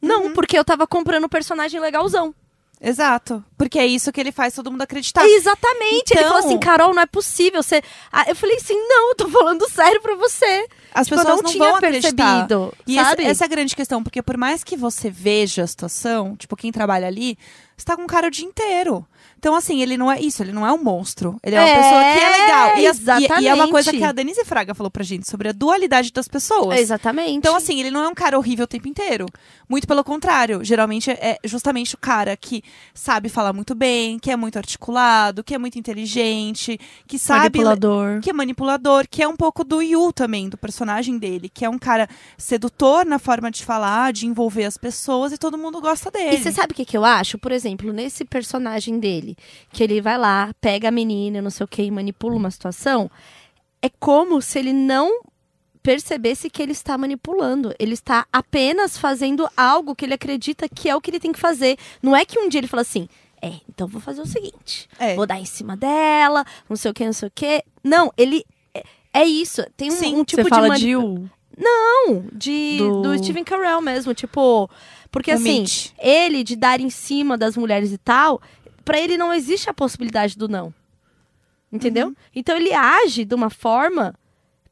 Não, Uhum. porque eu tava comprando um personagem legalzão. Exato. Porque é isso que ele faz todo mundo acreditar. Exatamente. Ele Então- falou assim, Carol, não é possível. Você... Ah, eu falei assim, não, eu tô falando sério pra você. As Tipo, pessoas não não, vão acreditar. percebido, E essa, sabe? essa é a grande questão, porque por mais que você veja a situação, tipo, quem trabalha ali, você tá com um cara o dia inteiro. Então, assim, ele não é isso, ele não é um monstro. Ele é uma É, pessoa que é legal. E, as- e- e, é uma exatamente. coisa que a Denise Fraga falou pra gente sobre a dualidade das pessoas. Exatamente. Então, assim, ele não é um cara horrível o tempo inteiro. Muito pelo contrário. Geralmente é justamente o cara que sabe falar muito bem, que é muito articulado, que é muito inteligente, que sabe. Manipulador. Que é manipulador, que é um pouco do Yu também, do personagem dele, que é um cara sedutor na forma de falar, de envolver as pessoas e todo mundo gosta dele. E você sabe o que, que eu acho? Por exemplo, nesse personagem dele, que ele vai lá, pega a menina, não sei o que, e manipula uma situação, é como se ele não percebesse que ele está manipulando. Ele está apenas fazendo algo que ele acredita que é o que ele tem que fazer. Não é que um dia ele fala assim. É, então vou fazer o seguinte. É. Vou dar em cima dela, não sei o que, não sei o que. Não, ele. É, é isso. Tem um, Sim, um tipo Você fala de. de mani- U. Não, de, do... Do- Steven Carell mesmo. Tipo. Porque O assim, Mitch. ele de dar em cima das mulheres e tal, pra ele não existe a possibilidade do não. Entendeu? Uhum. Então ele age de uma forma.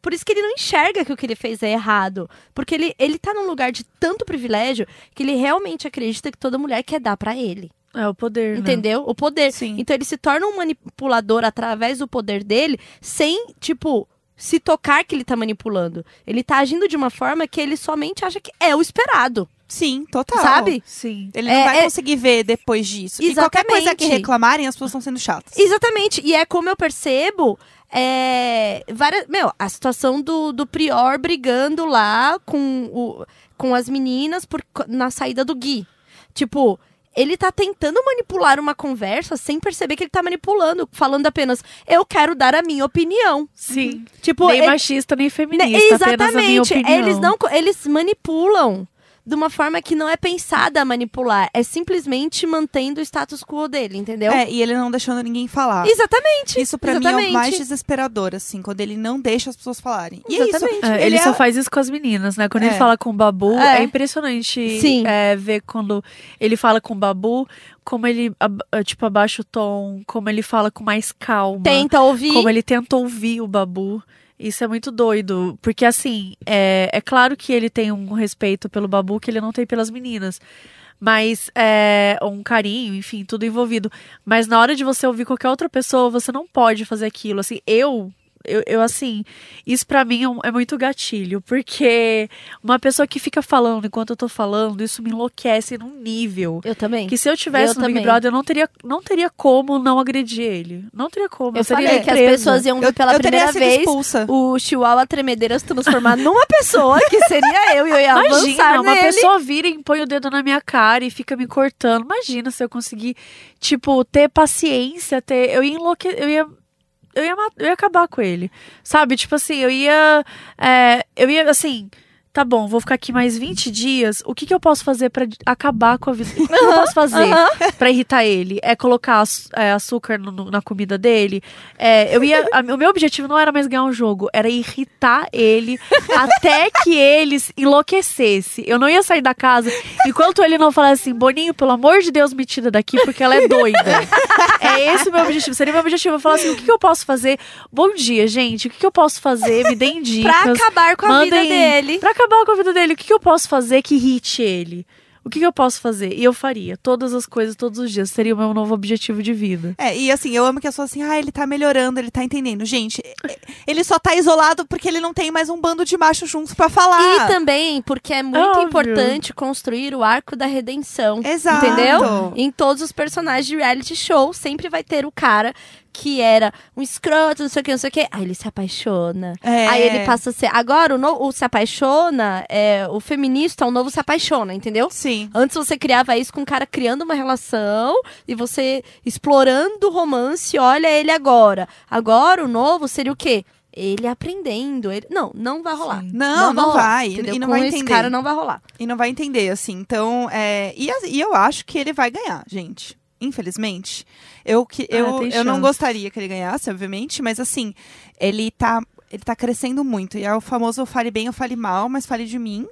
Por isso que ele não enxerga que o que ele fez é errado. Porque ele, ele tá num lugar de tanto privilégio que ele realmente acredita que toda mulher quer dar pra ele. É o poder, né? Entendeu? O poder. Sim. Então ele se torna um manipulador através do poder dele, sem, tipo, se tocar que ele tá manipulando. Ele tá agindo de uma forma que ele somente acha que é o esperado. Sim, total. Sabe? Sim. Ele não É, vai é- conseguir ver depois disso. E qualquer coisa que Exatamente. reclamarem, as pessoas estão sendo chatas. Exatamente. E é como eu percebo. É, várias, meu, a situação do, do Prior brigando lá com, o, com as meninas por, na saída do Gui. Tipo, ele tá tentando manipular uma conversa sem perceber que ele tá manipulando, falando apenas, eu quero dar a minha opinião. Sim. Tipo, nem ele- machista, nem né, feminista. Apenas a minha Exatamente. opinião. Eles não, eles manipulam de uma forma que não é pensada a manipular, é simplesmente mantendo o status quo dele, entendeu? É, e ele não deixando ninguém falar. Exatamente. Isso pra mim é o mais desesperador, assim, quando ele não deixa as pessoas falarem. E é isso. Exatamente. É, ele Ele só é- faz isso com as meninas, né? Quando É. ele fala com o Babu, É. é, impressionante Sim. é, ver quando ele fala com o Babu, como ele, tipo, abaixa o tom, como ele fala com mais calma. Tenta ouvir. Como ele tenta ouvir o Babu. Isso é muito doido. Porque, assim, é, é claro que ele tem um respeito pelo Babu que ele não tem pelas meninas. Mas é um carinho, enfim, tudo envolvido. Mas na hora de você ouvir qualquer outra pessoa, você não pode fazer aquilo. Assim, eu. Eu, eu, assim, isso pra mim é, um- é muito gatilho, porque uma pessoa que fica falando enquanto eu tô falando, isso me enlouquece num nível. Eu também. Que se eu tivesse Eu no Big também. Brother, eu não teria, não teria como não agredir ele. Não teria como. Eu seria falei que as pessoas iam ver Eu, pela eu primeira vez expulsa. o Chihuahua tremedeira se transformar numa pessoa, que seria eu, e eu ia avançar Imagina, uma nele. pessoa vira e põe o dedo na minha cara e fica me cortando. Imagina se eu conseguir, tipo, ter paciência, ter. Eu ia enlouquecer. Eu ia. Eu ia, eu ia acabar com ele. Sabe? Tipo assim, eu ia. é, eu ia, assim. Tá bom, vou ficar aqui mais 20 dias, o que, que eu posso fazer pra acabar com a vida? O que, que eu posso fazer pra irritar ele? É colocar é, açúcar no- no- na comida dele? É, eu ia, a- o meu objetivo não era mais ganhar um jogo, era irritar ele até que ele se enlouquecesse. Eu não ia sair da casa enquanto ele não falasse assim, Boninho, pelo amor de Deus, me tira daqui porque ela é doida. É esse o meu objetivo. Seria meu objetivo. Eu falar assim, o que, que eu posso fazer? Bom dia, gente. O que, que eu posso fazer? Me deem dicas. Pra acabar com a vida dele. Pra acabar com a vida dele, o que, que eu posso fazer que irrite ele? O que, que eu posso fazer? E eu faria. Todas as coisas, todos os dias. Seria o meu novo objetivo de vida. É, e assim, eu amo que as pessoas assim, ah, ele tá melhorando, ele tá entendendo. Gente, ele só tá isolado porque ele não tem mais um bando de machos juntos pra falar. E também porque é muito Óbvio. importante construir o arco da redenção. Exato. Entendeu? Em todos os personagens de reality show, sempre vai ter o cara que era um escroto, não sei o que, não sei o que. Aí ele se apaixona. É. Aí ele passa a ser. Agora, o, no- o se apaixona, é, o feminista, o novo se apaixona, entendeu? Sim. Antes você criava isso com o cara criando uma relação e você explorando o romance, olha ele agora. Agora o novo seria o quê? Ele aprendendo. Ele... Não, não vai rolar. Não, não rolar, vai, entendeu? e não com vai esse entender. cara não vai rolar. E não vai entender, assim. Então, é... e, e eu acho que ele vai ganhar, gente. Infelizmente. Eu, que, Ah, eu, eu não gostaria que ele ganhasse, obviamente, mas assim, ele tá, ele tá crescendo muito. E é o famoso eu fale bem, eu fale mal, mas fale de mim.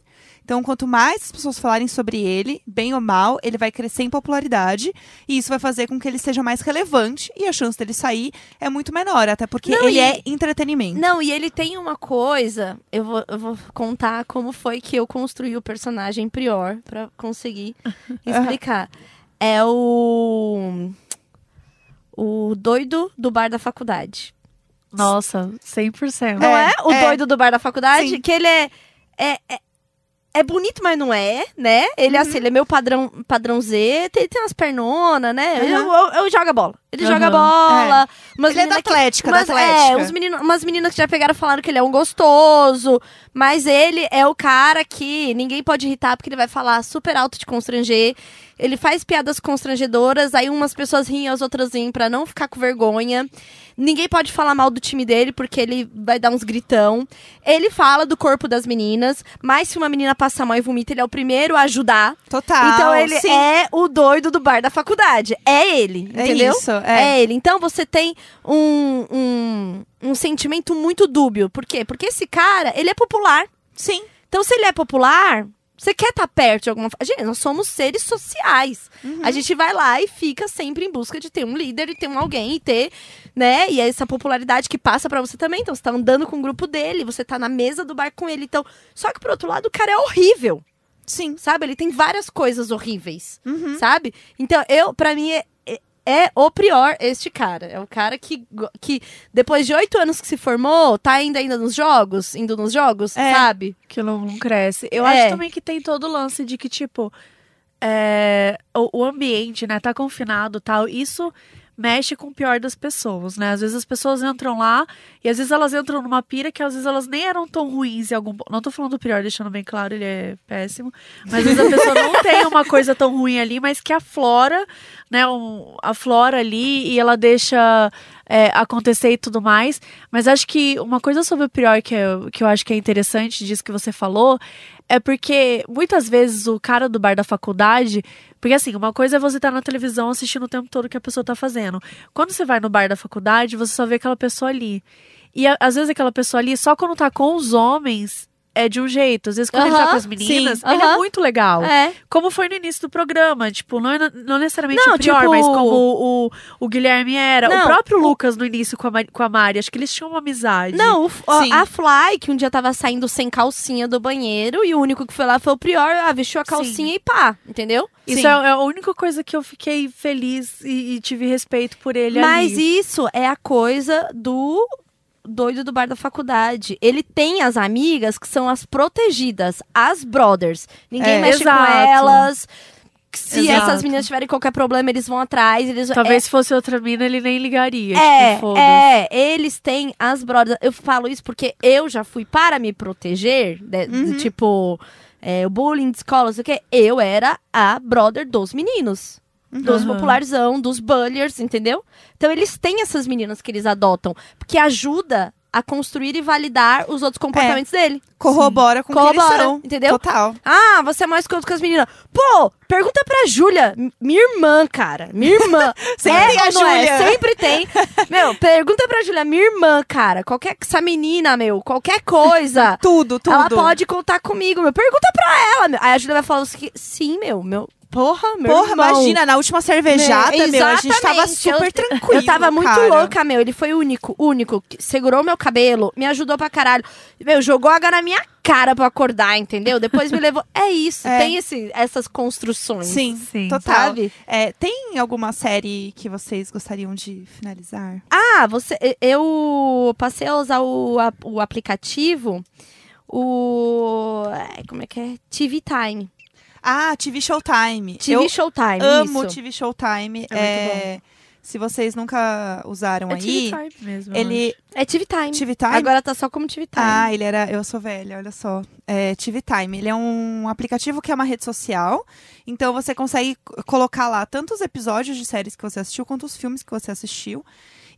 Então, quanto mais as pessoas falarem sobre ele, bem ou mal, ele vai crescer em popularidade. E isso vai fazer com que ele seja mais relevante. E a chance dele sair é muito menor, até porque Não, ele e- é entretenimento. Não, e ele tem uma coisa. Eu vou, eu vou contar como foi que eu construí o personagem Prior pra conseguir explicar. É o. O doido do bar da faculdade. Nossa, 100%. Não é? O é. doido do bar da faculdade? Sim. Que ele é. É, é, é bonito, mas não é, né? Ele, Uhum. assim, ele é meu padrão, padrão Z, tem, tem umas pernonas, né? Uhum. eu, eu joga bola. Ele joga Uhum. bola. Umas ele é da que- Atlética, umas, da Atlética. É, uns menino, umas meninas que já pegaram falaram que ele é um gostoso. Mas ele é o cara que ninguém pode irritar porque ele vai falar super alto de constranger. Ele faz piadas constrangedoras, aí umas pessoas riem, as outras riem pra não ficar com vergonha. Ninguém pode falar mal do time dele porque ele vai dar uns gritão. Ele fala do corpo das meninas, mas se uma menina passar mal e vomita, ele é o primeiro a ajudar. Total. então ele sim. é o doido do bar da faculdade. É ele, É entendeu? isso, é. É ele. Então você tem um, um, um sentimento muito dúbio. Por quê? Porque esse cara, ele é popular. Sim. Então, se ele é popular, você quer estar perto de alguma forma. Gente, nós somos seres sociais. Uhum. A gente vai lá e fica sempre em busca de ter um líder e ter um alguém e ter, né? E essa popularidade que passa pra você também. Então, você tá andando com o grupo dele, você tá na mesa do bar com ele. Então, só que por outro lado, o cara é horrível. Sim. Sabe? Ele tem várias coisas horríveis Uhum. sabe? Então, eu, pra mim, é, é, o prior este cara. É o cara que, que depois de oito anos que se formou, tá ainda ainda nos jogos, indo nos jogos, É. sabe? que não, cresce. Eu É. acho também que tem todo o lance de que, tipo, é, o, o ambiente, né, tá confinado e tal, isso mexe com o pior das pessoas, né? Às vezes as pessoas entram lá e às vezes elas entram numa pira que às vezes elas nem eram tão ruins em algum... Não tô falando do pior, deixando bem claro, ele é péssimo. Mas às vezes a pessoa não tem uma coisa tão ruim ali, mas que aflora, né, um, aflora ali e ela deixa é, acontecer e tudo mais. Mas acho que uma coisa sobre o pior que eu, que eu acho que é interessante disso que você falou é porque muitas vezes o cara do bar da faculdade. Porque assim, uma coisa é você estar na televisão assistindo o tempo todo que a pessoa tá fazendo. Quando você vai no bar da faculdade, você só vê aquela pessoa ali. E às vezes aquela pessoa ali, só quando tá com os homens, é de um jeito. Às vezes quando ele tá com as meninas, sim, ele é muito legal. É. Como foi no início do programa. Tipo, não, é- não necessariamente Não, o pior, tipo- mas como o, o Guilherme era. Não, o próprio Lucas no início com a, Mari, com a Mari. Acho que eles tinham uma amizade. Não, o Sim. a Fly, que um dia tava saindo sem calcinha do banheiro, e o único que foi lá foi o Prior, ah, vestiu a calcinha e pá, entendeu? Isso Sim. é, é a única coisa que eu fiquei feliz e, e tive respeito por ele Mas ali. isso é a coisa do doido do bar da faculdade. Ele tem as amigas que são as protegidas, as brothers. Ninguém É, mexe com exato. elas. Se Exato. essas meninas tiverem qualquer problema, eles vão atrás. Eles, Talvez se fosse outra mina, ele nem ligaria. é, tipo, é, eles têm as brothers. Eu falo isso porque eu já fui para me proteger, de- de, Uhum. tipo, é, o bullying de escola, não sei o quê. Eu era a brother dos meninos. Dos Uhum. popularzão, dos bulliers, entendeu? Então eles têm essas meninas que eles adotam. Porque ajuda a construir e validar os outros comportamentos dele. Corrobora com o que Corrobora, eles são. entendeu? Total. Ah, você é mais escroto que as meninas. Pô, pergunta pra Júlia. Minha irmã, cara. Minha irmã. Sempre é tem a é? Júlia. Sempre tem. Meu, pergunta pra Júlia. Minha irmã, cara. Qualquer... Essa menina, meu. Qualquer coisa. Tudo, tudo. Ela pode contar comigo, meu. Pergunta pra ela, meu. Aí a Júlia vai falar assim, sim, meu. Meu... Porra, meu Porra, irmão. imagina, na última cervejada, Meu, meu, a gente tava super eu- tranquilo. Eu tava muito cara. louca, meu. Ele foi o único, único. que segurou meu cabelo, me ajudou pra caralho. Meu, jogou água na minha cara pra acordar, entendeu? Depois me levou. É isso, É. tem esse, essas construções. Sim, Sim. total. Sabe? É, tem alguma série que vocês gostariam de finalizar? Ah, você. Eu passei a usar o, o aplicativo. O. Como é que é? TV Time. Ah, TV Showtime. TV Eu Showtime. amo isso. TV Showtime. É É, se vocês nunca usaram É aí, TV Time mesmo. ele É TV Time. TV Time. Agora tá só como TV Time. Ah, ele era. Eu sou velha, olha só. É, TV Time. Ele é um aplicativo que é uma rede social. Então você consegue colocar lá tanto os episódios de séries que você assistiu quanto os filmes que você assistiu.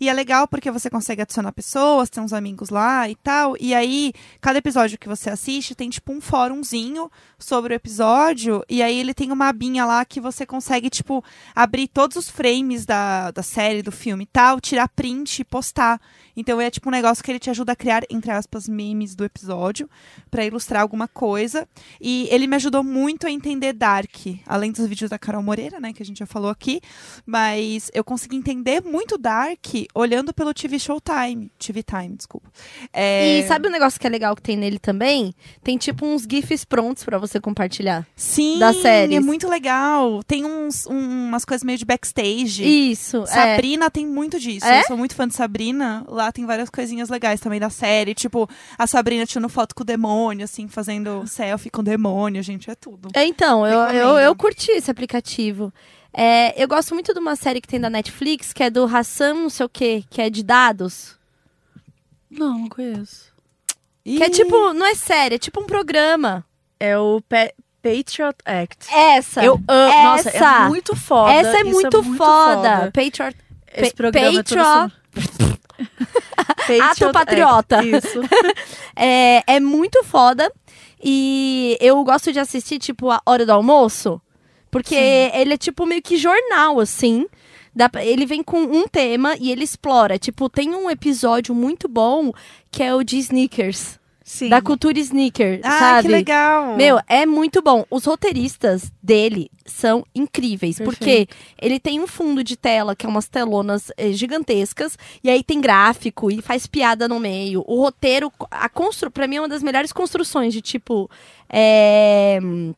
E é legal porque você consegue adicionar pessoas, tem uns amigos lá e tal. E aí, cada episódio que você assiste tem tipo um fórumzinho sobre o episódio. E aí ele tem uma abinha lá que você consegue, tipo, abrir todos os frames da, da série, do filme e tal, tirar print e postar. Então é tipo um negócio que ele te ajuda a criar, entre aspas, memes do episódio pra ilustrar alguma coisa. E ele me ajudou muito a entender Dark, além dos vídeos da Carol Moreira, né, que a gente já falou aqui. Mas eu consegui entender muito Dark olhando pelo TV Showtime. TV Time, desculpa. É, E sabe um negócio que é legal que tem nele também? Tem tipo uns GIFs prontos pra você compartilhar. Sim, das séries? é muito legal. Tem uns, um- umas coisas meio de backstage. Isso. é. Sabrina tem muito disso. É? Eu sou muito fã de Sabrina. Lá tem várias coisinhas legais também da série. Tipo, a Sabrina tirando foto com o demônio, assim, fazendo selfie com o demônio, gente. É tudo. É, Então, eu, eu, eu curti esse aplicativo. É, eu gosto muito de uma série que tem da Netflix, que é do Hassan não sei o quê, que é de dados. Não, não conheço. Que é tipo, não é série, é tipo um programa. É o Pa- Patriot Act. Essa. Eu amo. Nossa, Essa. é muito foda. Essa é Isso muito, foda. Patriot. Esse Pa- programa é Patriot- sobre- Ato Patriot patriota. Act, Isso. É, é muito foda. E eu gosto de assistir, tipo, a hora do almoço. Porque ele é, tipo, meio que jornal, assim. Dá pra- ele vem com um tema e ele explora. Tipo, tem um episódio muito bom que é o de sneakers. Sim. Da cultura sneaker, Ah, sabe? que legal. Meu, é muito bom. Os roteiristas dele são incríveis, porque ele tem um fundo de tela que é umas telonas eh, gigantescas, e aí tem gráfico e faz piada no meio. O roteiro, a constru, para mim é uma das melhores construções de tipo é, hum,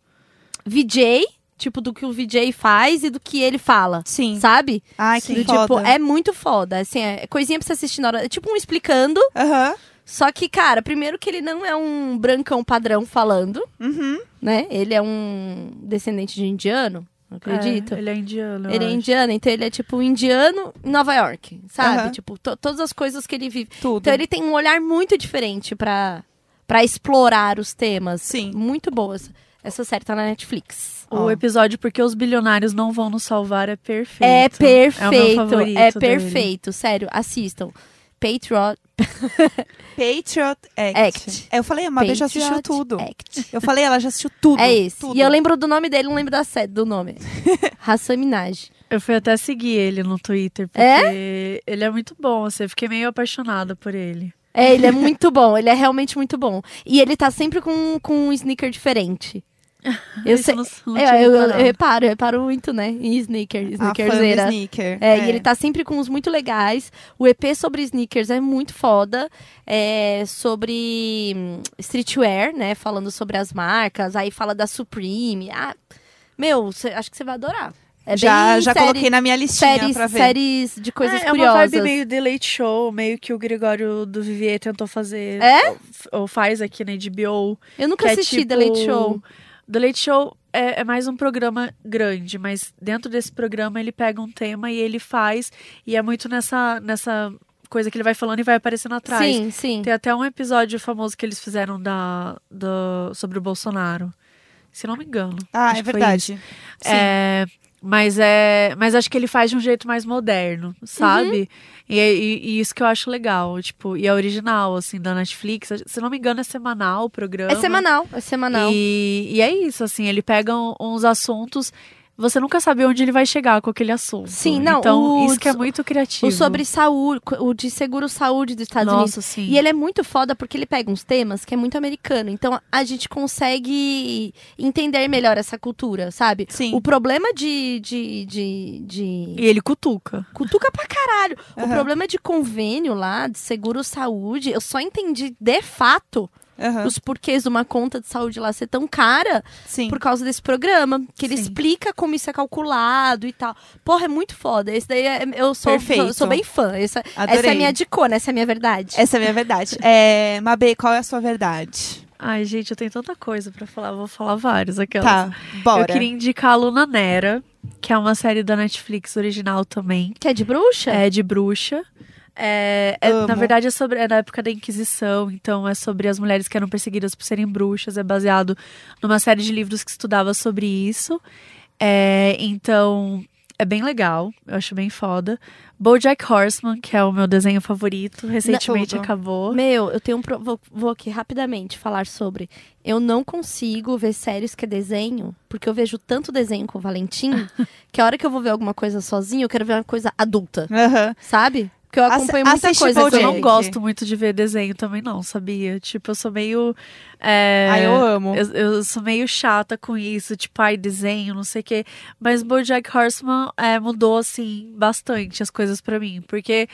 VJ, tipo do que o VJ faz e do que ele fala. Sim. Sabe? Ai, que Do foda. tipo, é muito foda. Assim, é coisinha pra você assistir na hora. É tipo um explicando. Aham. Só que, cara, primeiro que ele não é um brancão padrão falando Uhum. né? Ele é um descendente de indiano, acredito. É, ele é indiano. ele é acho. indiano, então ele é tipo indiano em Nova York, sabe? Aham. Tipo, to- todas as coisas que ele vive. Tudo. Então ele tem um olhar muito diferente pra para explorar os temas. Sim. Muito boas. Essa série tá na Netflix. O Ó. episódio Porque os Bilionários Não Vão Nos Salvar é perfeito. É É o meu perfeito, favorito é dele. perfeito, sério, assistam. Patriot Patriot Act. Act. É, eu falei, a Mabê já assistiu tudo. Act. Eu falei, ela já assistiu tudo. É. Tudo. E eu lembro do nome dele, não lembro da série, do nome. Hassan Minaj. Eu fui até seguir ele no Twitter, porque É? ele é muito bom, assim, eu fiquei meio apaixonada por ele. É, ele é muito bom, ele é realmente muito bom. E ele tá sempre com, com um sneaker diferente. Eu sei. não- não eu, eu- eu reparo, eu reparo muito, né? Em sneaker, A fã do sneakerzeira. sneaker. É, e ele tá sempre com uns muito legais. O EP sobre sneakers é muito foda. É, sobre hum, streetwear, né? Falando sobre as marcas. Aí fala da Supreme. Ah, meu, cê- acho que você vai adorar. É já já série- coloquei na minha listinha séries, pra ver. séries de coisas é, é curiosas. uma vibe meio The Late Show, meio que o Gregório do Vivier tentou fazer. É? Ou, ou faz aqui na HBO. Eu nunca é assisti tipo- The Late Show. The Late Show é, é mais um programa grande, mas dentro desse programa ele pega um tema e ele faz, e é muito nessa, nessa coisa que ele vai falando e vai aparecendo atrás. Sim, sim. Tem até um episódio famoso que eles fizeram da, do, sobre o Bolsonaro. Se não me engano. Ah, é verdade. É, Mas é. Mas acho que ele faz de um jeito mais moderno, sabe? Uhum. E, e- e isso que eu acho legal. Tipo, e é original, assim, da Netflix. Se não me engano, é semanal o programa. É semanal, é semanal. E, e é isso, assim, ele pega uns assuntos. Você nunca sabe onde ele vai chegar com aquele assunto. Sim, não, Então, o- isso que é muito criativo. O sobre saúde, o de seguro-saúde dos Estados Unidos. Nossa, sim. E ele é muito foda porque ele pega uns temas que é muito americano. Então a gente consegue entender melhor essa cultura, sabe? Sim. O problema de. de, de, de... E ele cutuca. Cutuca pra caralho. O Aham. problema de convênio lá, de seguro-saúde, eu só entendi de fato Aham. os porquês de uma conta de saúde lá ser tão cara Sim. por causa desse programa. Que ele Sim. explica como isso é calculado e tal. Porra, é muito foda. Esse daí é- eu sou, sou, sou bem fã. Essa, essa é a minha dicona, essa é a minha verdade. Essa é a minha verdade. É, Mabê, qual é a sua verdade? Ai, gente, eu tenho tanta coisa pra falar. Vou falar vários aquelas. Tá, bora. Eu queria indicar a Luna Nera, que é uma série da Netflix original também. Que é de bruxa? É de bruxa. É, é- na verdade, é, sobre, é da época da Inquisição, então é sobre as mulheres que eram perseguidas por serem bruxas. É baseado numa série de livros que estudava sobre isso. É, então, é bem legal. Eu acho bem foda. Bojack Horseman, que é o meu desenho favorito, recentemente tudo. acabou. Meu, eu tenho um. Pro... Vou, vou aqui rapidamente falar sobre. Eu não consigo ver séries que é desenho, porque eu vejo tanto desenho com o Valentim, que a hora que eu vou ver alguma coisa sozinho, eu quero ver uma coisa adulta, Aham. sabe? Porque eu acompanho muita assiste coisa. Eu não gosto muito de ver desenho também, não, sabia? Tipo, eu sou meio. é, Ai, eu amo. Eu, eu sou meio chata com isso, tipo, ai, desenho, não sei o quê. Mas Bojack Horseman é, mudou, assim, bastante as coisas pra mim. Porque,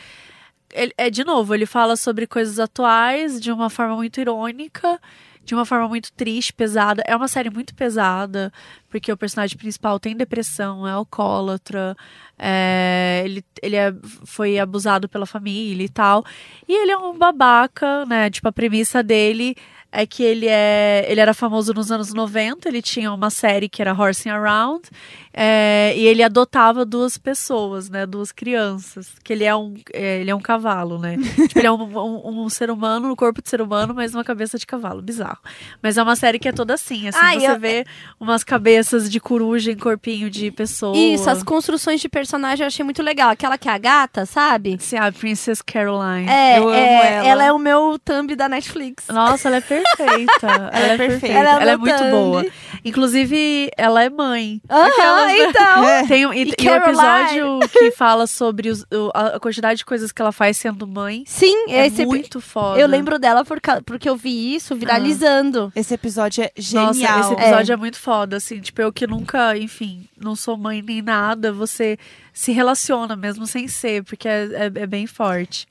ele, é de novo, ele fala sobre coisas atuais de uma forma muito irônica, de uma forma muito triste, pesada. É uma série muito pesada, porque o personagem principal tem depressão, é alcoólatra, é, ele, ele é- foi abusado pela família e tal. E ele é um babaca, né? Tipo, a premissa dele é que ele é ele era famoso nos anos 90, ele tinha uma série que era Horsing Around, é, e ele adotava duas pessoas, né, duas crianças, que ele é um é, ele é um cavalo, né? tipo, ele é um, um, um ser humano, no corpo de ser humano, mas uma cabeça de cavalo, bizarro. Mas é uma série que é toda assim, assim, Ai, você eu- vê umas cabeças de coruja em corpinho de pessoa. Isso, as construções de personagem eu achei muito legal. Aquela que é a gata, sabe? Sim, a Princess Caroline. É, Eu amo é, ela. é o meu thumb da Netflix. Nossa, ela é perfeita. Ela, é perfeita. Ela é Ela é meu muito boa. Inclusive, ela é mãe. Aquelas, né? então. É. Tem um, e, E e o Caroline. episódio que fala sobre os- o- a quantidade de coisas que ela faz sendo mãe. Sim, É esse epi- muito foda. eu lembro dela por ca- porque eu vi isso viralizando. Esse episódio é genial. Nossa, esse episódio é. muito foda, assim, tipo, eu que nunca, enfim, não sou mãe nem nada, você se relaciona mesmo sem ser, porque é, é- é bem forte.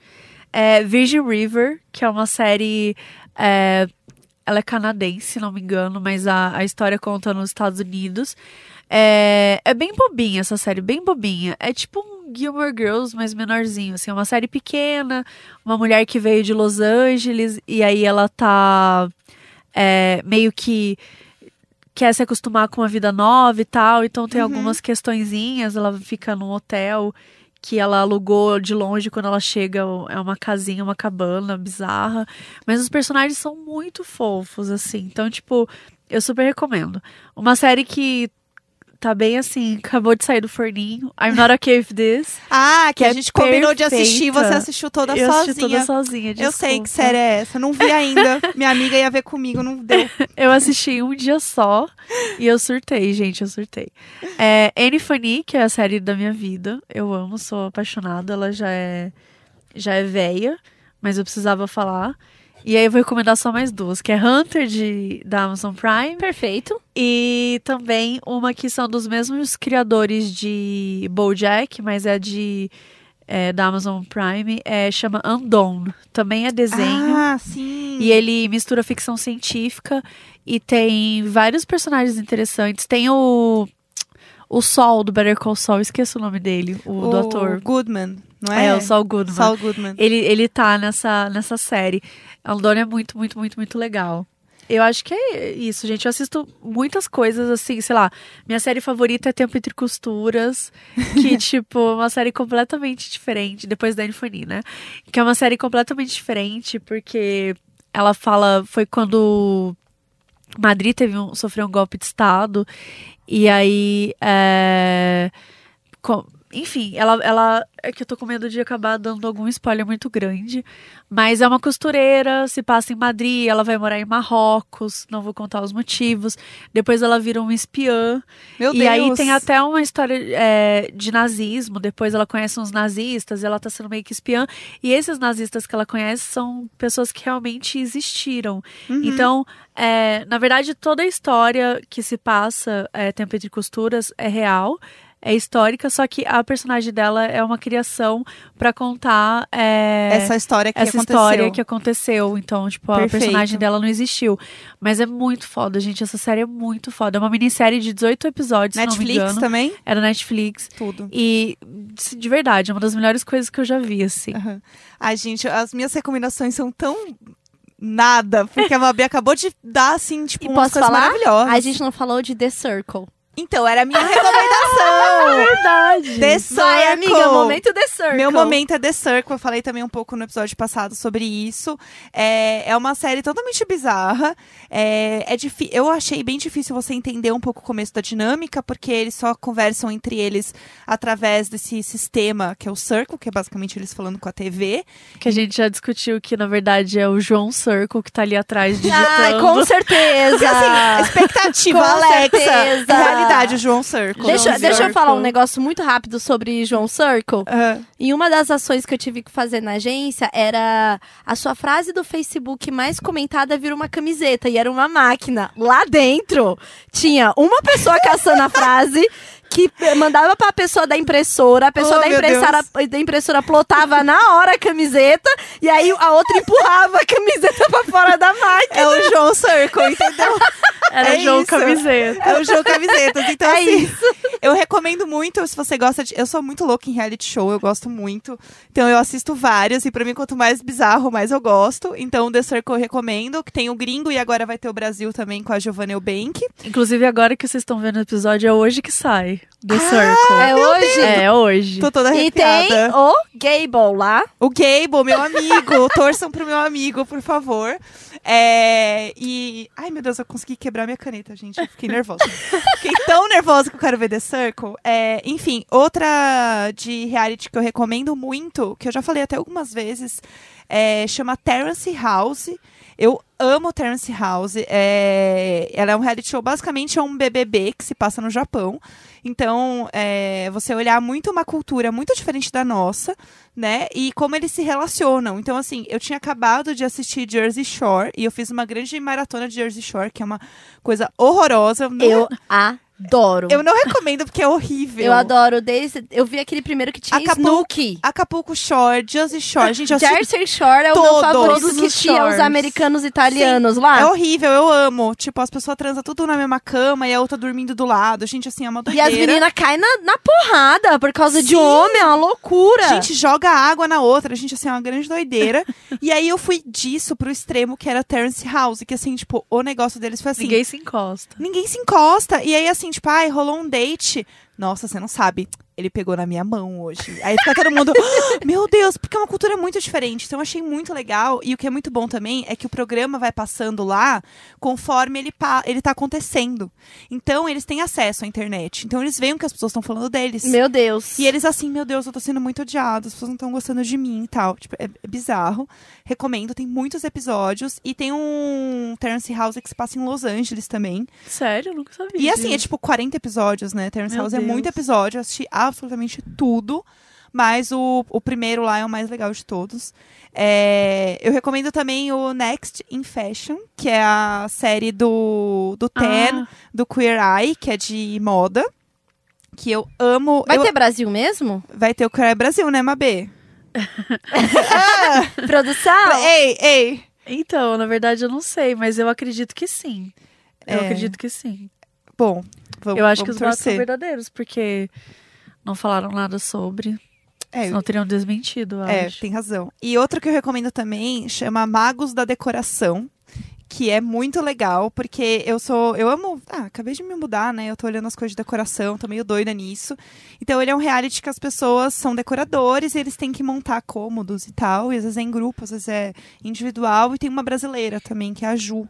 É Virgin River, que é uma série. é, ela é canadense, se não me engano, mas a, a história conta nos Estados Unidos. É, é bem bobinha essa série, bem bobinha. É tipo um Gilmore Girls, mas menorzinho, assim, é uma série pequena, uma mulher que veio de Los Angeles e aí ela tá é, meio que quer se acostumar com uma vida nova e tal, então tem algumas questõezinhas, ela fica num hotel que ela alugou de longe quando ela chega, é uma casinha, uma cabana bizarra, mas os personagens são muito fofos assim. Então, tipo, eu super recomendo. Uma série que tá bem assim, acabou de sair do forninho. I'm not okay with this. Ah, que, Que a é gente combinou de assistir e você assistiu toda eu sozinha. assisti toda sozinha, Eu sei que série é essa. Não vi ainda. Minha amiga ia ver comigo, não deu. Eu assisti um dia só e eu surtei, gente, eu surtei. É, Anne Fanny, que é a série da minha vida. Eu amo, sou apaixonada. Ela já é já é velha, mas eu precisava falar. E aí eu vou recomendar só mais duas, que é Hunter de, da Amazon Prime Perfeito. e também uma que são dos mesmos criadores de BoJack, mas é de é, da Amazon Prime, é, chama Undone. Também é desenho. Ah, sim. E ele mistura ficção científica e tem vários personagens interessantes. Tem o o Sol do Better Call Saul, esqueço o nome dele, o, do ator. Goodman, não é? É, o Saul Goodman. Saul Goodman. Ele, ele tá nessa, nessa série. Aldona é muito, muito, muito, muito legal. Eu acho que é isso, gente. Eu assisto muitas coisas assim, sei lá. Minha série favorita é Tempo Entre Costuras, que, tipo, é uma série completamente diferente, depois da Infonia, né? Que é uma série completamente diferente, porque ela fala. Foi quando Madrid teve um, sofreu um golpe de Estado. E aí. é, co- enfim, ela, ela. É que eu tô com medo de acabar dando algum spoiler muito grande. Mas é uma costureira, se passa em Madrid, ela vai morar em Marrocos, não vou contar os motivos. Depois ela vira uma espiã. Meu e Deus. aí tem até uma história é, de nazismo. Depois ela conhece uns nazistas e ela tá sendo meio que espiã. E esses nazistas que ela conhece são pessoas que realmente existiram. Uhum. Então, é, na verdade, toda a história que se passa é, Tempo entre Costuras é real. É histórica, só que a personagem dela é uma criação pra contar é, Essa história que essa aconteceu. história que aconteceu. Então, tipo, a Perfeito. personagem dela não existiu. Mas é muito foda, gente. Essa série é muito foda. É uma minissérie de 18 episódios, se não me Netflix também? Era Netflix. Tudo. E, de de verdade, é uma das melhores coisas que eu já vi, assim. Aham. Ai, gente, as minhas recomendações são tão nada, porque a Mabi acabou de dar, assim, tipo, E umas posso coisas falar? maravilhosas. A gente não falou de The Circle. Então, era a minha recomendação! Verdade. The Circle! Vai, amiga, momento The Circle. Meu momento é The Circle. Eu falei também um pouco no episódio passado sobre isso. É, é uma série totalmente bizarra. É, é eu achei bem difícil você entender um pouco o começo da dinâmica, porque eles só conversam entre eles através desse sistema que é o Circle, que é basicamente eles falando com a TV. Que a gente já discutiu que, na verdade, é o João Circle que tá ali atrás digitando. Ai, com certeza. Assim, expectativa, Com Alexa. certeza. Realidade, o João Circle. Deixa, João deixa eu Circle. falar um negócio muito rápido sobre João Circle. Aham. E uma das ações que eu tive que fazer na agência era a sua frase do Facebook mais comentada vira uma camiseta e era uma máquina. Lá dentro tinha uma pessoa caçando a frase que mandava pra pessoa da impressora, a pessoa Oh, da, impressora, da impressora plotava na hora a camiseta e aí a outra empurrava a camiseta pra fora da máquina. É o João Circle, entendeu? Era É João isso. Camiseta. É o João Camisetas. Então, É assim, eu recomendo muito se você gosta de. Eu sou muito louca em reality show, eu gosto muito. Então, eu assisto vários. E pra mim, quanto mais bizarro, mais eu gosto. Então, The Circle eu recomendo. Que tem o Gringo e agora vai ter o Brasil também com a Giovanna Eubank. Inclusive, agora que vocês estão vendo o episódio, é hoje que sai. The Ah, Circle. É hoje? É, hoje. Tô toda E tem arrepiada. o Gable lá. O Gable, meu amigo. Torçam pro meu amigo, por favor. É, e. Ai, meu Deus, eu consegui quebrar minha caneta, gente. Eu fiquei nervosa. fiquei tão nervosa que eu quero ver The Circle. É, enfim, outra de reality que eu recomendo muito, que eu já falei até algumas vezes, é, chama Terrace House. Eu amo Terrace House. É, ela é um reality show, basicamente é um BBB que se passa no Japão. Então, é, você olhar muito uma cultura muito diferente da nossa, né? E como eles se relacionam. Então, assim, eu tinha acabado de assistir Jersey Shore e eu fiz uma grande maratona de Jersey Shore, que é uma coisa horrorosa. Não- Eu adoro. eu não recomendo porque é horrível. Eu adoro desde. Eu vi aquele primeiro que tinha Acapulco- Snooki. Acapulco Shore, Jersey Shore. Gente, eu Jersey Shore é o meu favorito Todos que os tinha os shores. americanos e italianos lá. É horrível, eu amo. Tipo, as pessoas transam tudo na mesma cama e a outra dormindo do lado. Gente, assim, é uma E doideira. as meninas caem na, na porrada por causa de Sim. homem, é uma loucura. Gente, joga água na outra. Gente, assim, é uma grande doideira. e aí eu fui disso pro extremo que era Terrace House. Que assim, tipo, o negócio deles foi assim. Ninguém se encosta. Ninguém se encosta. E aí, assim, tipo, ai, rolou um date. Nossa, você não sabe. Ele pegou na minha mão hoje. Aí fica todo mundo, "Ah, meu Deus, porque é uma cultura muito diferente. Então eu achei muito legal. E o que é muito bom também é que o programa vai passando lá conforme ele, ele tá acontecendo. Então eles têm acesso à internet. Então eles veem o que as pessoas estão falando deles. Meu Deus. E eles assim, meu Deus, eu tô sendo muito odiado, as pessoas não estão gostando de mim e tal. Tipo, é, é bizarro. Recomendo, tem muitos episódios. E tem um Terrace House que se passa em Los Angeles também. Sério? Eu nunca sabia. E assim, é tipo 40 episódios, né? Terrace Meu House é muito Deus. episódio, eu assisti absolutamente tudo. Mas o, o primeiro lá é o mais legal de todos. É, eu recomendo também o Next in Fashion, que é a série do, do Ten, Ah, do Queer Eye, que é de moda. Que eu amo. Vai eu- ter Brasil mesmo? Vai ter o Queer Eye Brasil, né, Mabê? Produção? Ei, ei! então, na verdade, eu não sei, mas eu acredito que sim. Eu É. acredito que sim. Bom, vamos, eu acho que vamos os boatos são torcer. verdadeiros, porque não falaram nada sobre. É, Senão teriam desmentido, eu É, acho. tem razão. E outro que eu recomendo também chama Magos da Decoração, que é muito legal, porque eu sou. Eu amo. Ah, acabei de me mudar, né? Eu tô olhando as coisas de decoração, tô meio doida nisso. Então ele é um reality que as pessoas são decoradores e eles têm que montar cômodos e tal. E às vezes é em grupo, às vezes é individual. E tem uma brasileira também, que é a Ju.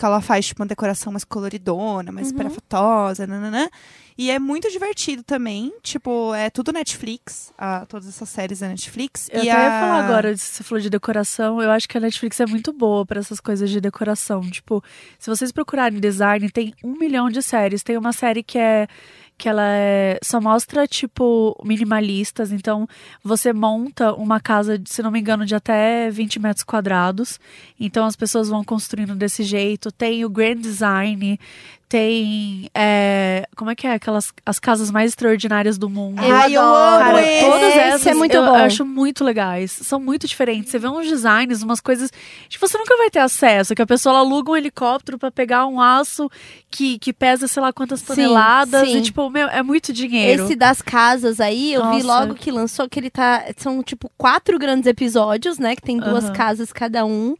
Que ela faz, tipo, uma decoração mais coloridona, mais Uhum. espalhafatosa, nananã. E é muito divertido também. Tipo, é tudo Netflix. ah, todas essas séries da Netflix. Eu e até ia a... falar agora, você falou de decoração, eu acho que a Netflix é muito boa pra essas coisas de decoração. Tipo, se vocês procurarem design, tem um milhão de séries. Tem uma série que é que ela é, só mostra, tipo, minimalistas. Então, você monta uma casa, se não me engano, de até 20 metros quadrados. Então, as pessoas vão construindo desse jeito. Tem o Grand Design, tem. é, como é que é? Aquelas as casas mais extraordinárias do mundo. Eu Ai, eu adoro. amo Cara, esse. todas Esse essas é muito eu bom. acho muito legais. São muito diferentes. Você vê uns designs, umas coisas. Tipo, você nunca vai ter acesso. Que a pessoa ela aluga um helicóptero pra pegar um aço que, que pesa sei lá quantas Sim, toneladas. sim. E, tipo, meu, é muito dinheiro. Esse das casas aí, eu vi Nossa. logo que lançou que ele tá. São, tipo, quatro grandes episódios, né? Que tem duas Aham. casas cada um.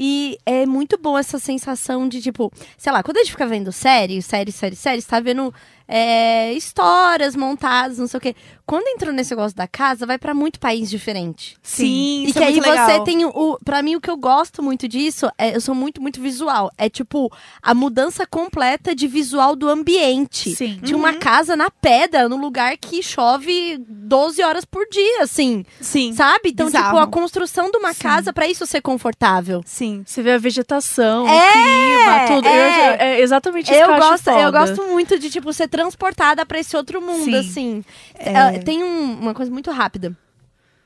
E é muito bom essa sensação de, tipo, sei lá, quando a gente fica vendo série, série, série, série, você tá vendo é, histórias montadas, não sei o quê. Quando entrou nesse negócio da casa, vai pra muito país diferente. Sim, E isso que é aí muito você legal. tem o. Pra mim, o que eu gosto muito disso, é, eu sou muito, muito visual. É tipo, a mudança completa de visual do ambiente. Sim. De uma casa na pedra, num lugar que chove 12 horas por dia, assim. Sim, Sabe? Então, Bizarro. tipo, a construção de uma Sim. casa pra isso ser confortável. sim. Você vê a vegetação, É, o clima, tudo. Eu- é. é exatamente isso Eu que eu acho gosto, eu foda. gosto muito de, tipo, ser transportada pra esse outro mundo, Sim. assim. É. Ah, Tem um- uma coisa muito rápida.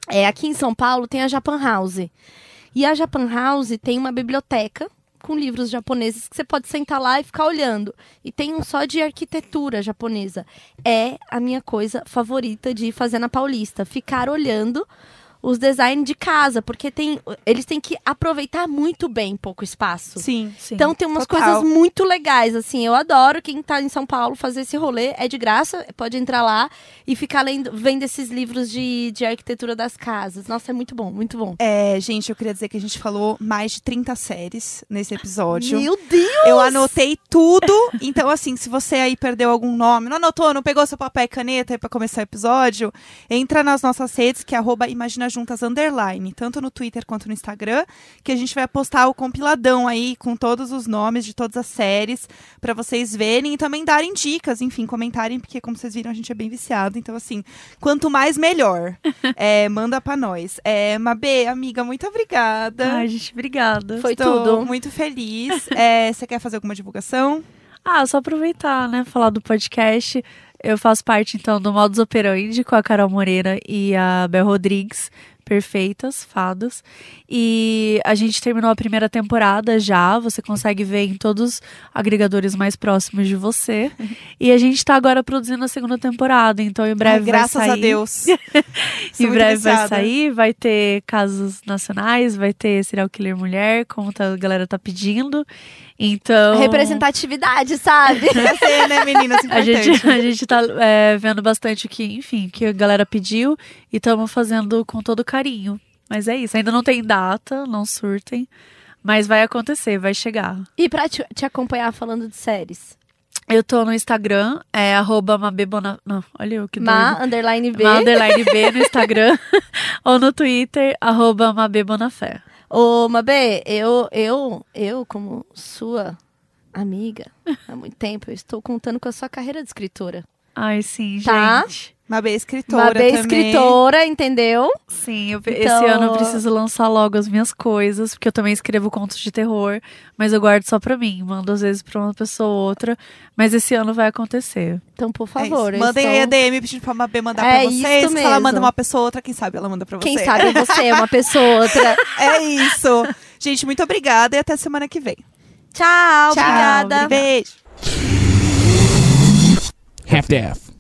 É, aqui em São Paulo tem a Japan House. E a Japan House tem uma biblioteca com livros japoneses que você pode sentar lá e ficar olhando. E tem um só de arquitetura japonesa. É a minha coisa favorita de fazer na Paulista. Ficar olhando os designs de casa, porque tem, eles têm que aproveitar muito bem pouco espaço. Sim. Sim. Então tem umas Total. coisas muito legais, assim. Eu adoro quem tá em São Paulo fazer esse rolê. É de graça, pode entrar lá e ficar lendo, vendo esses livros de, de arquitetura das casas. Nossa, é muito bom, muito bom. É, gente, eu queria dizer que a gente falou mais de 30 séries nesse episódio. Meu Deus! Eu anotei tudo. Então, assim, se você aí perdeu algum nome, não anotou, não pegou seu papel e caneta aí pra começar o episódio, entra nas nossas redes, que é arroba Imagina Juntas Underline, tanto no Twitter quanto no Instagram, que a gente vai postar o compiladão aí com todos os nomes de todas as séries pra vocês verem e também darem dicas, enfim, comentarem, porque como vocês viram, a gente é bem viciado. Então, assim, quanto mais, melhor. É, manda pra nós. É, Mabê, amiga, muito obrigada. Ai, gente, obrigada. Foi Estou tudo. muito feliz. É, você quer fazer alguma divulgação? Ah, só aproveitar, né? Falar do podcast. Eu faço parte, então, do Modus Operandi com a Carol Moreira e a Bel Rodrigues. Perfeitas, fadas. E a gente terminou a primeira temporada já. Você consegue ver em todos os agregadores mais próximos de você. e a gente tá agora produzindo a segunda temporada. Então, em breve Ai, graças vai sair. a Deus. Em breve vai sair, vai ter casos nacionais, vai ter serial killer mulher, como tá- a galera tá pedindo. Então. Representatividade, sabe? Pra ser, né, meninas? A Importante. gente, a gente tá é, vendo bastante o que, enfim, que a galera pediu e estamos fazendo com todo carinho. Mas é isso, ainda não tem data, não surtem. Mas vai acontecer, vai chegar. e pra te, te acompanhar falando de séries? Eu tô no Instagram, é arroba mabebona... Não, olha eu que Ma, doido. underline B. Ma, underline B no Instagram. ou no Twitter, arroba mabebonafé. Ô, Mabê, eu, eu, eu, como sua amiga há muito tempo, eu estou contando com a sua carreira de escritora. Ai, sim, Tá. gente. Mabê é escritora Mabê também. escritora, entendeu? Sim, eu- Então- esse ano eu preciso lançar logo as minhas coisas, porque eu também escrevo contos de terror, mas eu guardo só pra mim, mando às vezes pra uma pessoa ou outra, mas esse ano vai acontecer. Então, por É favor. eu Mandem estou- aí a DM pedindo pra Mabê mandar É pra vocês. isso Se ela manda uma pessoa outra, quem sabe ela manda pra você. Quem sabe você é uma pessoa ou outra. É isso. Gente, muito obrigada e até semana que vem. Tchau, obrigada. Beijo. half to half.